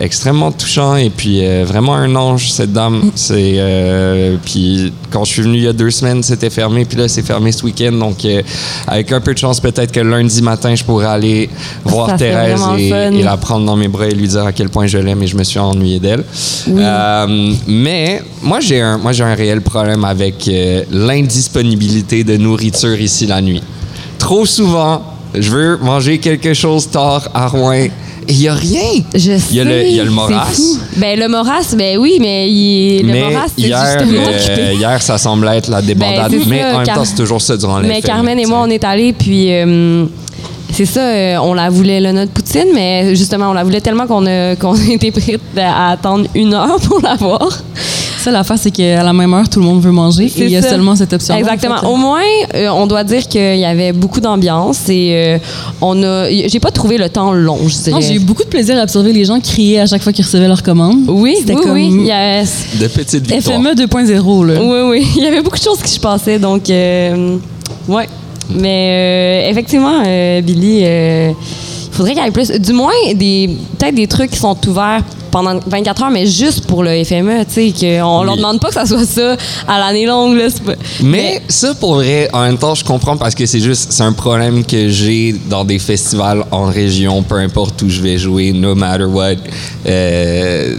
Extrêmement touchant et puis vraiment un ange cette dame. C'est euh, puis quand je suis venu il y a deux semaines, c'était fermé puis là c'est fermé ce week-end donc euh, avec un peu de chance peut-être que lundi matin je pourrais aller voir Ça Thérèse et, la prendre dans mes bras et lui dire à quel point je l'aime et je me suis ennuyé d'elle. Euh, mais moi j'ai un moi j'ai un réel problème avec euh, l'indisponibilité de nourriture ici la nuit. Trop souvent, je veux manger quelque chose tard à Rouen et il n'y a rien. Je Il y a le- sais, il y a le Moras. Ben, le Moras, ben oui, mais il- le mais Moras, c'est hier, justement euh, occupé. hier, ça semblait être la débandade. Ben, c'est mais ça, en même Car- temps, c'est toujours ça durant les Mais Carmen et moi, on est allés, puis euh, c'est ça, euh, on la voulait, le notre poutine, mais justement, on la voulait tellement qu'on a, [LAUGHS] qu'on a été prêts à attendre une heure pour la voir. Ça, l'affaire, c'est qu'à la même heure, tout le monde veut manger et il y a ça. seulement cette option. Exactement. Au moins, euh, on doit dire qu'il y avait beaucoup d'ambiance et euh, on a. J'ai pas trouvé le temps long, je dirais. J'ai eu beaucoup de plaisir à observer les gens crier à chaque fois qu'ils recevaient leur commande. Oui, C'était oui, comme oui. Il y a- De petites victoires. FME 2.0, là. Oui, oui. [LAUGHS] Il y avait beaucoup de choses qui se passaient, donc, euh, ouais. Mais euh, effectivement, euh, Billy, euh, faudrait qu'il y ait plus. Du moins, des peut-être des trucs qui sont ouverts pendant 24 heures, mais juste pour le FME, tu sais, qu'on leur demande pas que ça soit ça à l'année longue. Là, c'est pas- Mais ça, pour vrai, en même temps, je comprends parce que c'est juste, c'est un problème que j'ai dans des festivals en région, peu importe où je vais jouer, no matter what. Euh,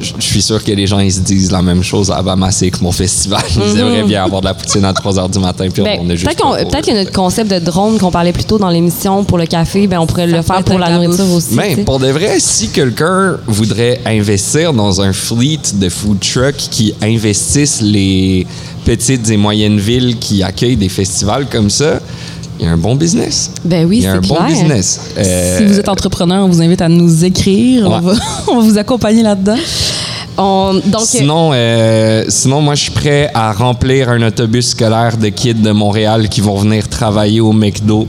je suis sûr que les gens, ils se disent la même chose à Bamassé que mon festival. Ils aimeraient bien avoir de la poutine à 3 h du matin, puis Ben, on a juste. peut-être peut-être que notre concept de drone qu'on parlait plus tôt dans l'émission pour le café, ben on pourrait le faire peut pour la nourriture aussi. tu Mais sais. pour de vrai, si quelqu'un voudrait investir dans un fleet de food trucks qui investissent les petites et moyennes villes qui accueillent des festivals comme ça, il y a un bon business. Ben oui, il y a un c'est bon business. Euh, Si vous êtes entrepreneur, on vous invite à nous écrire. On, va, [LAUGHS] on va vous accompagner là-dedans. Donc, Sinon, euh, sinon, moi, je suis prêt à remplir un autobus scolaire de kids de Montréal qui vont venir travailler au McDo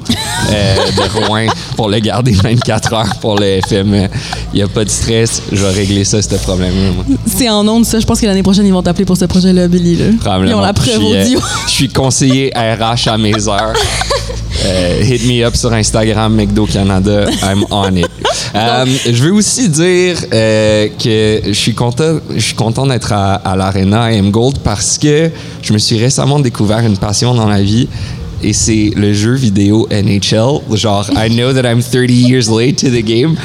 euh, de [LAUGHS] Rouen pour le garder 24 heures pour le FME. Il n'y a pas de stress. Je vais régler ça, ce problème-là. moi. C'est en ondes, ça. Je pense que l'année prochaine, ils vont t'appeler pour ce projet-là, Billy. Là. Probablement. Ils ont la preuve euh, audio. je suis conseiller RH à mes heures. [LAUGHS] Euh, hit me up sur Instagram, McDo Canada. I'm on it. [LAUGHS] Euh, je veux aussi dire euh, que je suis content, je suis content d'être à, à l'Arena M Gold parce que je me suis récemment découvert une passion dans la vie. Et c'est le jeu vidéo NHL. Genre, I know that I'm 30 years late to the game,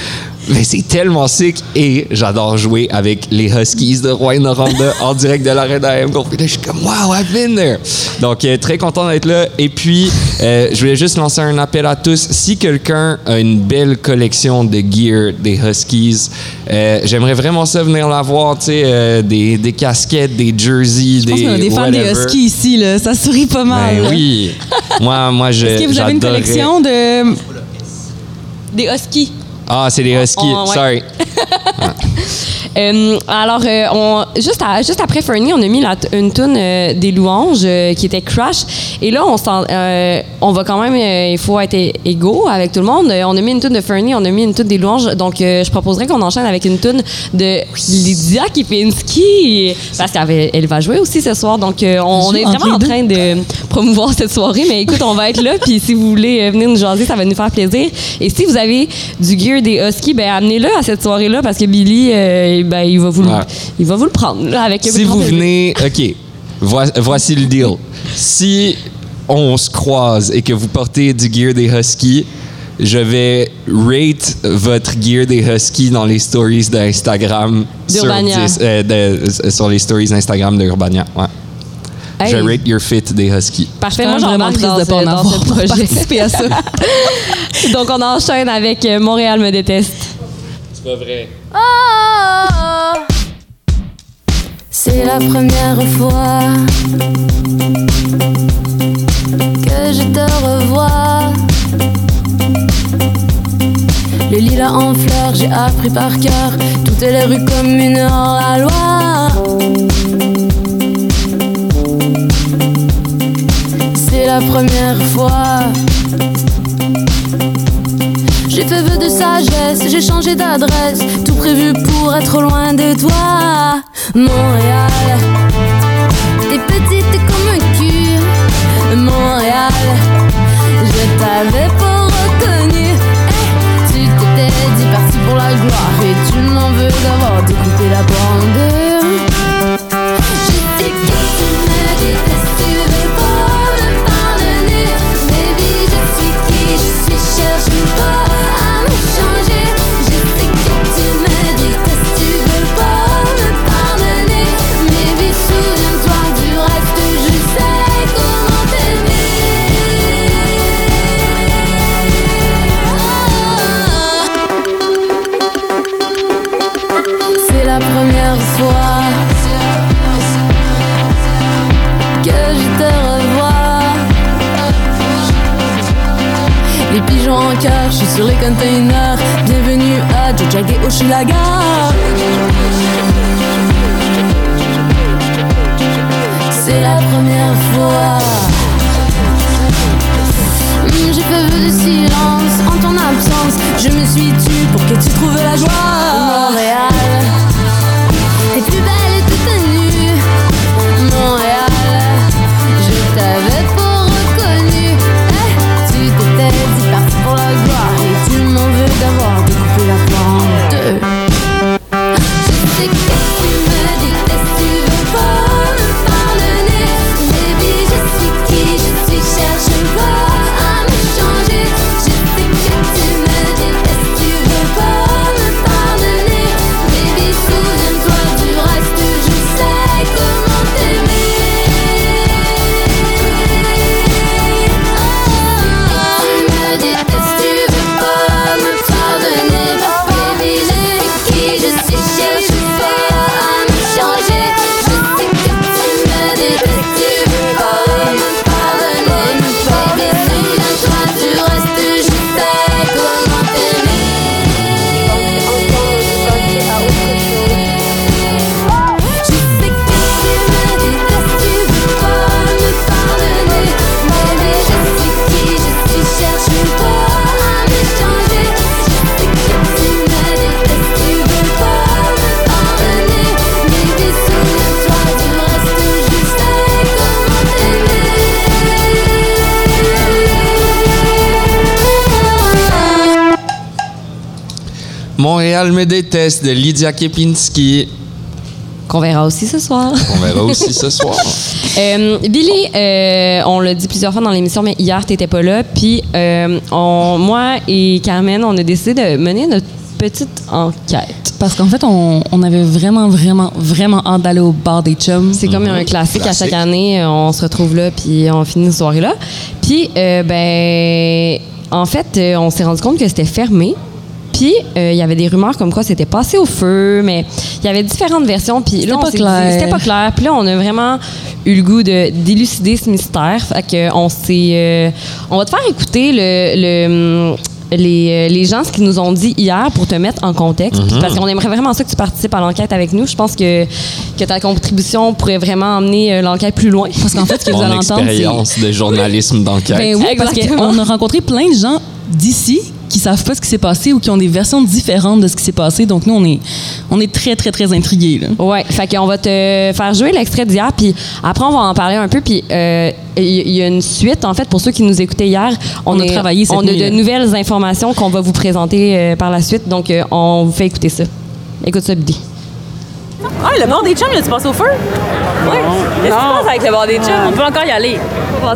mais c'est tellement sick et j'adore jouer avec les Huskies de Rouen-Noranda [LAUGHS] en direct de l'Arena M Gold. Puis là, je suis comme, wow, I've been there. Donc, euh, très content d'être là. Et puis, euh, je voulais juste lancer un appel à tous. Si quelqu'un a une belle collection de gear des Huskies, euh, j'aimerais vraiment ça venir la voir, tu sais, euh, des, des casquettes, des jerseys, Je pense des des fans des. Huskies ici. Là. Ça sourit pas mal. Ben oui. [LAUGHS] moi, moi, je. Est-ce que vous avez une collection de. des huskies. Ah, c'est les Huskies. Oh, ouais. Sorry. [LAUGHS] Euh, alors, euh, on, juste, à- juste après Fernie, on a mis la une tune euh, des louanges euh, qui était Crush. Et là, on, s'en- euh, on va quand même, euh, il faut être égaux avec tout le monde. Euh, on a mis une tune de Fernie, on a mis une tune des louanges. Donc, euh, je proposerais qu'on enchaîne avec une tune de Lydia Kipinski. Parce qu'elle elle va jouer aussi ce soir. Donc, euh, on, joue est vraiment en train de promouvoir cette soirée. Mais écoute, on va être là. Puis, si vous voulez venir nous jaser, ça va nous faire plaisir. Et si vous avez du gear des Huskies, ben amenez-le à cette soirée-là parce que Billy, euh, ben, il, va vous le, Ouais. il va vous le prendre avec Si vous venez, OK, voi- voici le deal. Si on se croise et que vous portez du gear des Huskies, je vais rate votre gear des Huskies dans les stories d'Instagram. sur D'Urbania. 10, euh, de- sur les stories Instagram de Urbania. Ouais. Hey. Je rate your fit des Huskies. Parfait, moi suis vraiment j'embarque triste de pas en avoir ce projet. à ça. [LAUGHS] Donc on enchaîne avec euh, Montréal me déteste. C'est pas vrai. C'est la première fois que je te revois. Le lilas en fleurs, j'ai appris par cœur toutes les rues communes hors la loi. C'est la première fois. J'ai fait vœu de sagesse, j'ai changé d'adresse, tout prévu pour être loin de toi. Montréal, t'es petite comme un cul. Montréal, je t'avais pas reconnu. Tu t'étais dit parti pour la gloire et tu m'en veux d'avoir découpé la bande. Suis sur les containers. Bienvenue à Jojage et Oshilaga. C'est la première fois. Hum, J'ai fait vœu de silence en ton absence. Je me suis tue pour que tu trouves la joie. Montréal, Montréal me déteste de Lydia Kepinski. Qu'on verra aussi ce soir. On verra [LAUGHS] aussi ce soir. Euh, Billy, euh, on l'a dit plusieurs fois dans l'émission, mais hier, tu n'étais pas là. Puis, euh, on- moi et Carmen, on a décidé de mener notre petite enquête. Parce qu'en fait, on, on avait vraiment, vraiment, vraiment hâte d'aller au bar des chums. C'est comme un classique, à Classique. chaque année, on se retrouve là, puis on finit cette soirée-là. Puis, euh, ben, en fait, on s'est rendu compte que c'était fermé. Puis, euh, il y avait des rumeurs comme quoi c'était passé au feu, mais il y avait différentes versions. Puis là, pas dit-. C'était pas clair. Puis là, on a vraiment eu le goût de d'élucider ce mystère. Fait que on s'est, euh, on va te faire écouter le, le, hum, les, euh, les gens ce qu'ils nous ont dit hier pour te mettre en contexte. Puis Parce qu'on aimerait vraiment ça que tu participes à l'enquête avec nous. Je pense que, que ta contribution pourrait vraiment emmener l'enquête plus loin. Parce qu'en fait, ce que vous allez entendre, c'est... expérience de journalisme d'enquête. Ben oui, parce qu'on a rencontré plein de gens d'ici qui savent pas ce qui s'est passé ou qui ont des versions différentes de ce qui s'est passé. Donc nous, on est, on est très, très, très intrigués. là. Ouais, fait qu'on va te faire jouer l'extrait d'hier, puis après on va en parler un peu, puis euh, il y, a une suite en fait pour ceux qui nous écoutaient hier. On a est- travaillé cette On a de là. nouvelles informations qu'on va vous présenter euh, par la suite, donc euh, on vous fait écouter ça. Écoute ça, Billy. Ah, le bord des chums, il a-tu passé au feu? Oui. Qu'est-ce qui se passe avec le bord des chums? On peut encore y aller.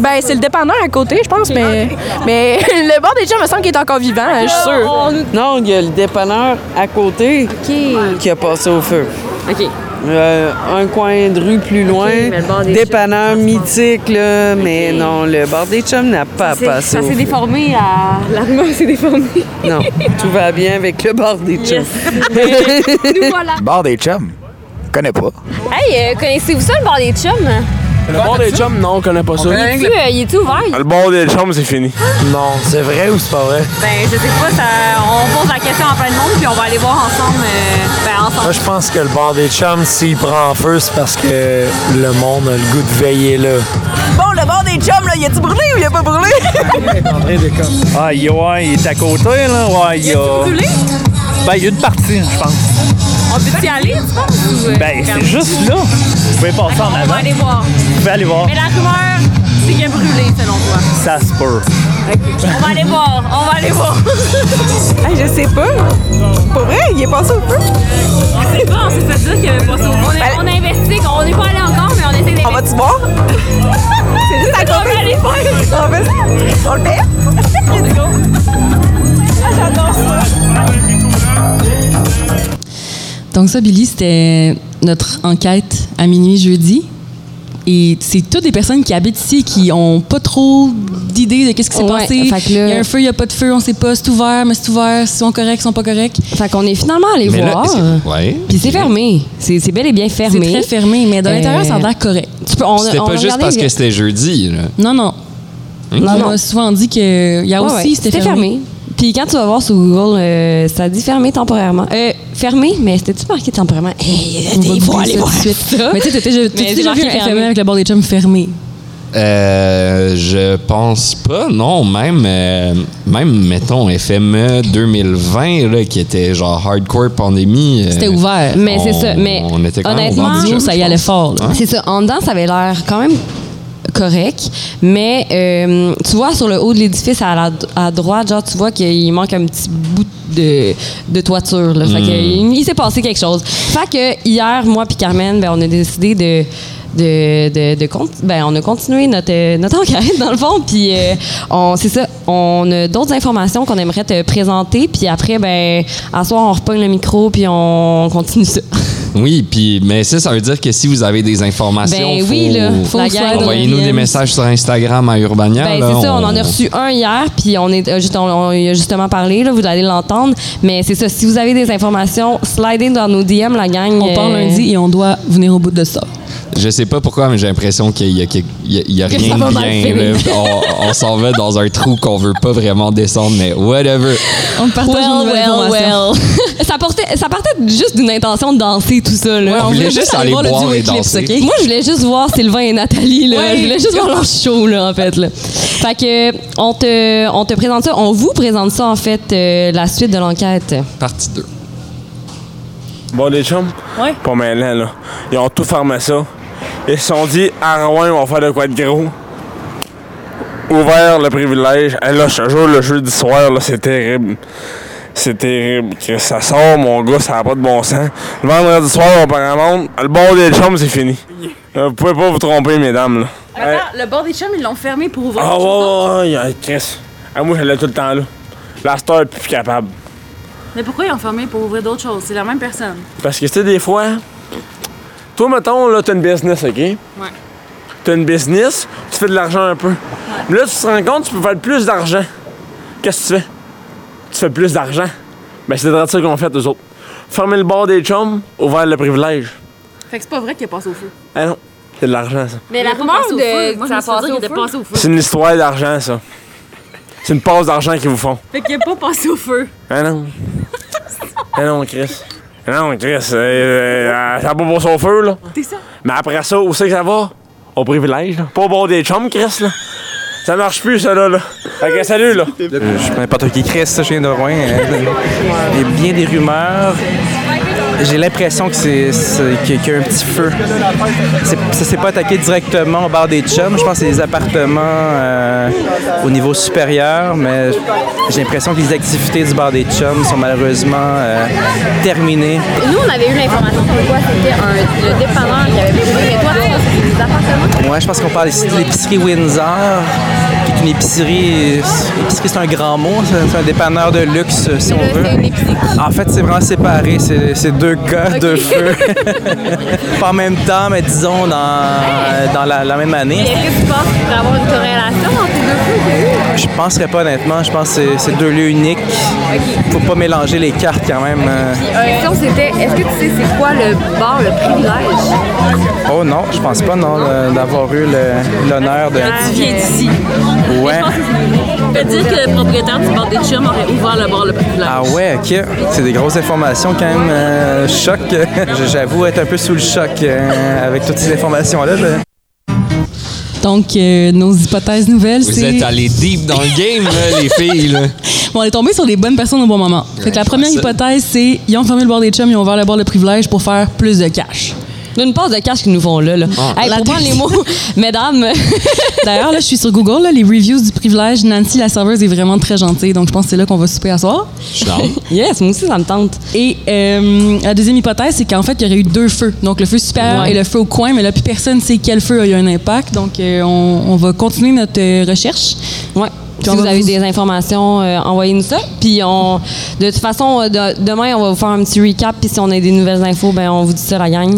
Ben, c'est le dépanneur à côté, je pense, mais, mais [LAUGHS] le bord des chums me semble qu'il est encore vivant, je suis sûre. Non, il y a le dépanneur à côté qui a passé au feu. OK. Euh, un coin de rue plus loin, mais le bord des dépanneur mythique, là, mais non, le bord des chums n'a pas passé Ça s'est déformé à. La rumeur s'est déformée. Non, tout va bien avec le bord des chums. [LAUGHS] Nous voilà. Bar des chums. Connais pas. Hey, euh, connaissez-vous ça, le bord des chums? Le bord des chums, non, on connaît pas ça. Il est-tu euh, il est-tu ouvert? Le bord des chums, c'est fini. [GASPS] Non, c'est vrai ou c'est pas vrai? Ben, je sais pas, ça, on pose la question à plein de monde, puis on va aller voir ensemble. euh, ben, ensemble. Moi, je pense que le bord des chums, s'il prend feu, c'est parce que le monde a le goût de veiller là. Bon, le bord des chums, là, il a-tu brûlé ou il a pas brûlé? Ah, il- ouais, il est à côté, là. Ouais, il y a. brûlé? Ben, il y a une partie, je pense. On peut y aller, tu penses? ou, euh, Ben, c'est juste là. Vous pouvez passer en On va avant. aller voir. Vous pouvez aller voir. Mais la rumeur, c'est qu'il a brûlé, selon toi. Ça se peut. On va aller voir, on va aller voir. [LAUGHS] Hey, je sais pas. Pour vrai, il est passé au feu. On sait pas, on s'est fait dire qu'il avait passé au fond. On, on investigue, on n'est pas allé encore, mais on essaie d'investiguer. On va-tu voir? [LAUGHS] C'est juste à On côté. va aller faire. On fait On le fait? Let's go. Ah, j'adore ça. Donc ça, Billy, c'était notre enquête à minuit jeudi. Et c'est toutes des personnes qui habitent ici qui ont pas trop d'idées de qu'est-ce qui s'est Ouais, passé. Il y a un feu, il y a pas de feu, on sait pas, c'est ouvert, mais c'est ouvert, ils sont corrects, ils sont pas corrects. Fait qu'on est finalement allé Mais là, voir. ouais. Puis c'est fermé. C'est c'est bel et bien C'est fermé. très fermé, mais de l'intérieur, ça a l'air correct. Tu peux, on, C'était a pas juste regardé parce les- que c'était jeudi. Là. Non, non. Ok. On m'a souvent dit que hier Ouais, aussi, ouais, c'était fermé. Puis quand tu vas voir sur Google, euh, ça dit fermé temporairement. Euh, fermé, mais c'était-tu marqué temporairement? Hey, il faut aller voir tout de suite. ça. Mais tu sais, t'as déjà- vu un avec le bord des chums fermé? Euh, je pense pas, non. Même, euh, même mettons, FME 2020, là, qui était genre hardcore pandémie. euh, C'était ouvert. Mais c'est on- ça. Mais on était quand même honnêtement, du ça y allait fort. Hein? C'est ça. En dedans, ça avait l'air quand même correct. Mais euh, tu vois, sur le haut de l'édifice, à, la- à droite, genre, tu vois qu'il manque un petit bout de, de toiture. Là. Fait que, il, il s'est passé quelque chose. Fait que hier, moi puis Carmen, ben, on a décidé de de, de, ben, on a continué notre, euh, notre enquête [LAUGHS] dans le fond puis euh, on c'est ça on a d'autres informations qu'on aimerait te présenter puis après ben à soir on repogne le micro puis on continue ça [LAUGHS] Oui, puis mais ça, ça veut dire que si vous avez des informations, Ben faut, oui, là, faut envoyez-nous des messages sur Instagram à Urbania. Ben, là, c'est ça, on en a reçu un hier, puis on est euh, juste, on, on y a justement parlé, là, vous allez l'entendre. Mais c'est ça, si vous avez des informations, slidez dans nos DM, la gang. On part euh, lundi et on doit venir au bout de ça. Je sais pas pourquoi, mais j'ai l'impression qu'il y a, qu'il y a- il y a Que rien de bien. là. On, on s'en va dans un trou qu'on veut pas vraiment descendre, mais whatever. On partage Well, well, well. [LAUGHS] ça, portait, ça partait juste d'une intention de danser tout ça. Là. on voulait juste aller voir le boire duo et Eclipse, danser. OK? Moi, je voulais juste voir Sylvain et Nathalie. Là. Ouais. Je voulais juste voir leur show, là, en fait. Là. Fait que, on te, on te présente ça, on vous présente ça, en fait, euh, la suite de l'enquête. Partie 2. Bon, les chums, Ouais. pas là. Ils ont tout fermé ça. Ils se sont dit, à Rouen, on va faire de quoi de gros? Ouvert le privilège. Et là, je te jure, le jeudi soir, là, c'est terrible. C'est terrible. Que ça sort, mon gars, ça n'a pas de bon sens. Le vendredi soir, on part monde. Le bord des chums, c'est fini. Euh, Vous pouvez pas vous tromper, mesdames. Là. Attends, le bord des chums, ils l'ont fermé pour ouvrir. Ah, ouais, ouais, ouais, ouais, Chris. Ah, moi, j'allais tout le temps là. La star est plus capable. Mais pourquoi ils ont fermé pour ouvrir d'autres choses? C'est la même personne. Parce que, tu sais, des fois, toi, mettons, là, t'as une business, OK? Ouais. T'as une business, tu fais de l'argent un peu. Mais là, tu te rends compte, tu peux faire plus d'argent. Qu'est-ce que tu fais? Tu fais plus d'argent. Ben, c'est de ça qu'on fait, eux autres. Fermer le bord des chums, ouvert le privilège. Fait que c'est pas vrai qu'il est passé au feu. Ah non, c'est de l'argent, ça. Mais la rumeur de Moi, qu'il était passé au feu. C'est une histoire d'argent, ça. C'est une passe d'argent qu'ils vous font. Fait qu'il est pas passé au feu. Ah non. [LAUGHS] ah non, Chris. Non, Chris. euh, euh, ça va pas passer au feu, là. T'es ça? Mais après ça, où c'est que ça va? Au privilège, là. Pas au bord des chums, Chris, là. Ça marche plus, ça, là. là. Fait que salut, là. Je suis pas n'importe qui. Chris, ça, je viens de Rouen. Euh, Il y a bien des rumeurs. J'ai l'impression que c'est qu'il y a- un petit feu. Ça s'est pas attaqué directement au bar des chums. Je pense que c'est des appartements euh, au niveau supérieur, mais j'ai l'impression que les activités du bar des chums sont malheureusement euh, terminées. Nous, on avait eu l'information comme quoi c'était un- le dépanneur qui avait brûlé, mais toi, tu des appartements? Ouais, je pense qu'on parle ici de l'épicerie Windsor, une épicerie. Épicerie, c'est un grand mot, c'est un dépanneur de luxe, si on veut. En fait, c'est vraiment séparé. C'est deux gars, deux feux. [LAUGHS] Pas en même temps, mais disons dans, dans la, la même année. Est-ce que tu penses qu'il pourrait avoir une corrélation entre les deux feux? Je penserais pas honnêtement. Je pense que c'est- deux lieux uniques. Faut pas mélanger les cartes quand même. euh. La question, c'était est-ce que tu sais c'est quoi le bar, le privilège? Oh non, je pense pas non d'avoir eu l'honneur de. Tu viens d'ici. Ouais. Je peux dire que le propriétaire du bar des chums aurait ouvert le bar le privilège. Ah ouais, ok. C'est des grosses informations quand même. euh, choc. J'avoue être un peu sous le choc euh, avec toutes ces informations-là. Donc, euh, nos hypothèses nouvelles, Vous c'est... êtes allés deep dans le game, là, les filles. Là. [LAUGHS] Bon, on est tombé sur des bonnes personnes au bon moment. Fait que la première hypothèse, c'est ils ont fermé le bord des chums, ils ont ouvert le bord de privilège pour faire plus de cash. Une passe de cash qu'ils nous font là. là. Ah. Hey, pour prendre les mots, [LAUGHS] mesdames, D'ailleurs, là, je suis sur Google, là, les reviews du privilège. Nancy, la serveuse, est vraiment très gentille, donc je pense que c'est là qu'on va souper à soir. Je suis down. yes, moi aussi, ça me tente. Et euh, la deuxième hypothèse, c'est qu'en fait, il y aurait eu deux feux. Donc, le feu supérieur Ouais. et le feu au coin, mais là, plus personne sait quel feu a eu un impact. Donc, euh, on, on va continuer notre euh, recherche. Ouais. Si vous avez vous- des informations, euh, envoyez-nous ça. Puis on, de toute façon, euh, de- demain, on va vous faire un petit recap. Puis si on a des nouvelles infos, ben on vous dit ça la gang.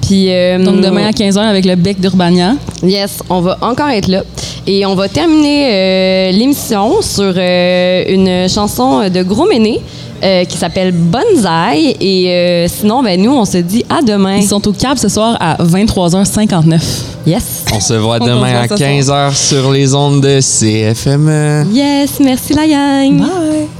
Puis euh, Donc, demain à 15h avec le bec d'Urbania. Yes, on va encore être là. Et on va terminer euh, l'émission sur une chanson de Gros Méné euh, qui s'appelle Bonsaï. Et euh, sinon, ben nous, on se dit à demain. Ils sont au CAB ce soir à 23h59. Yes. On se voit On demain se voit à ce soir. 15h sur les ondes de CFME. Yes, merci la gang. Bye.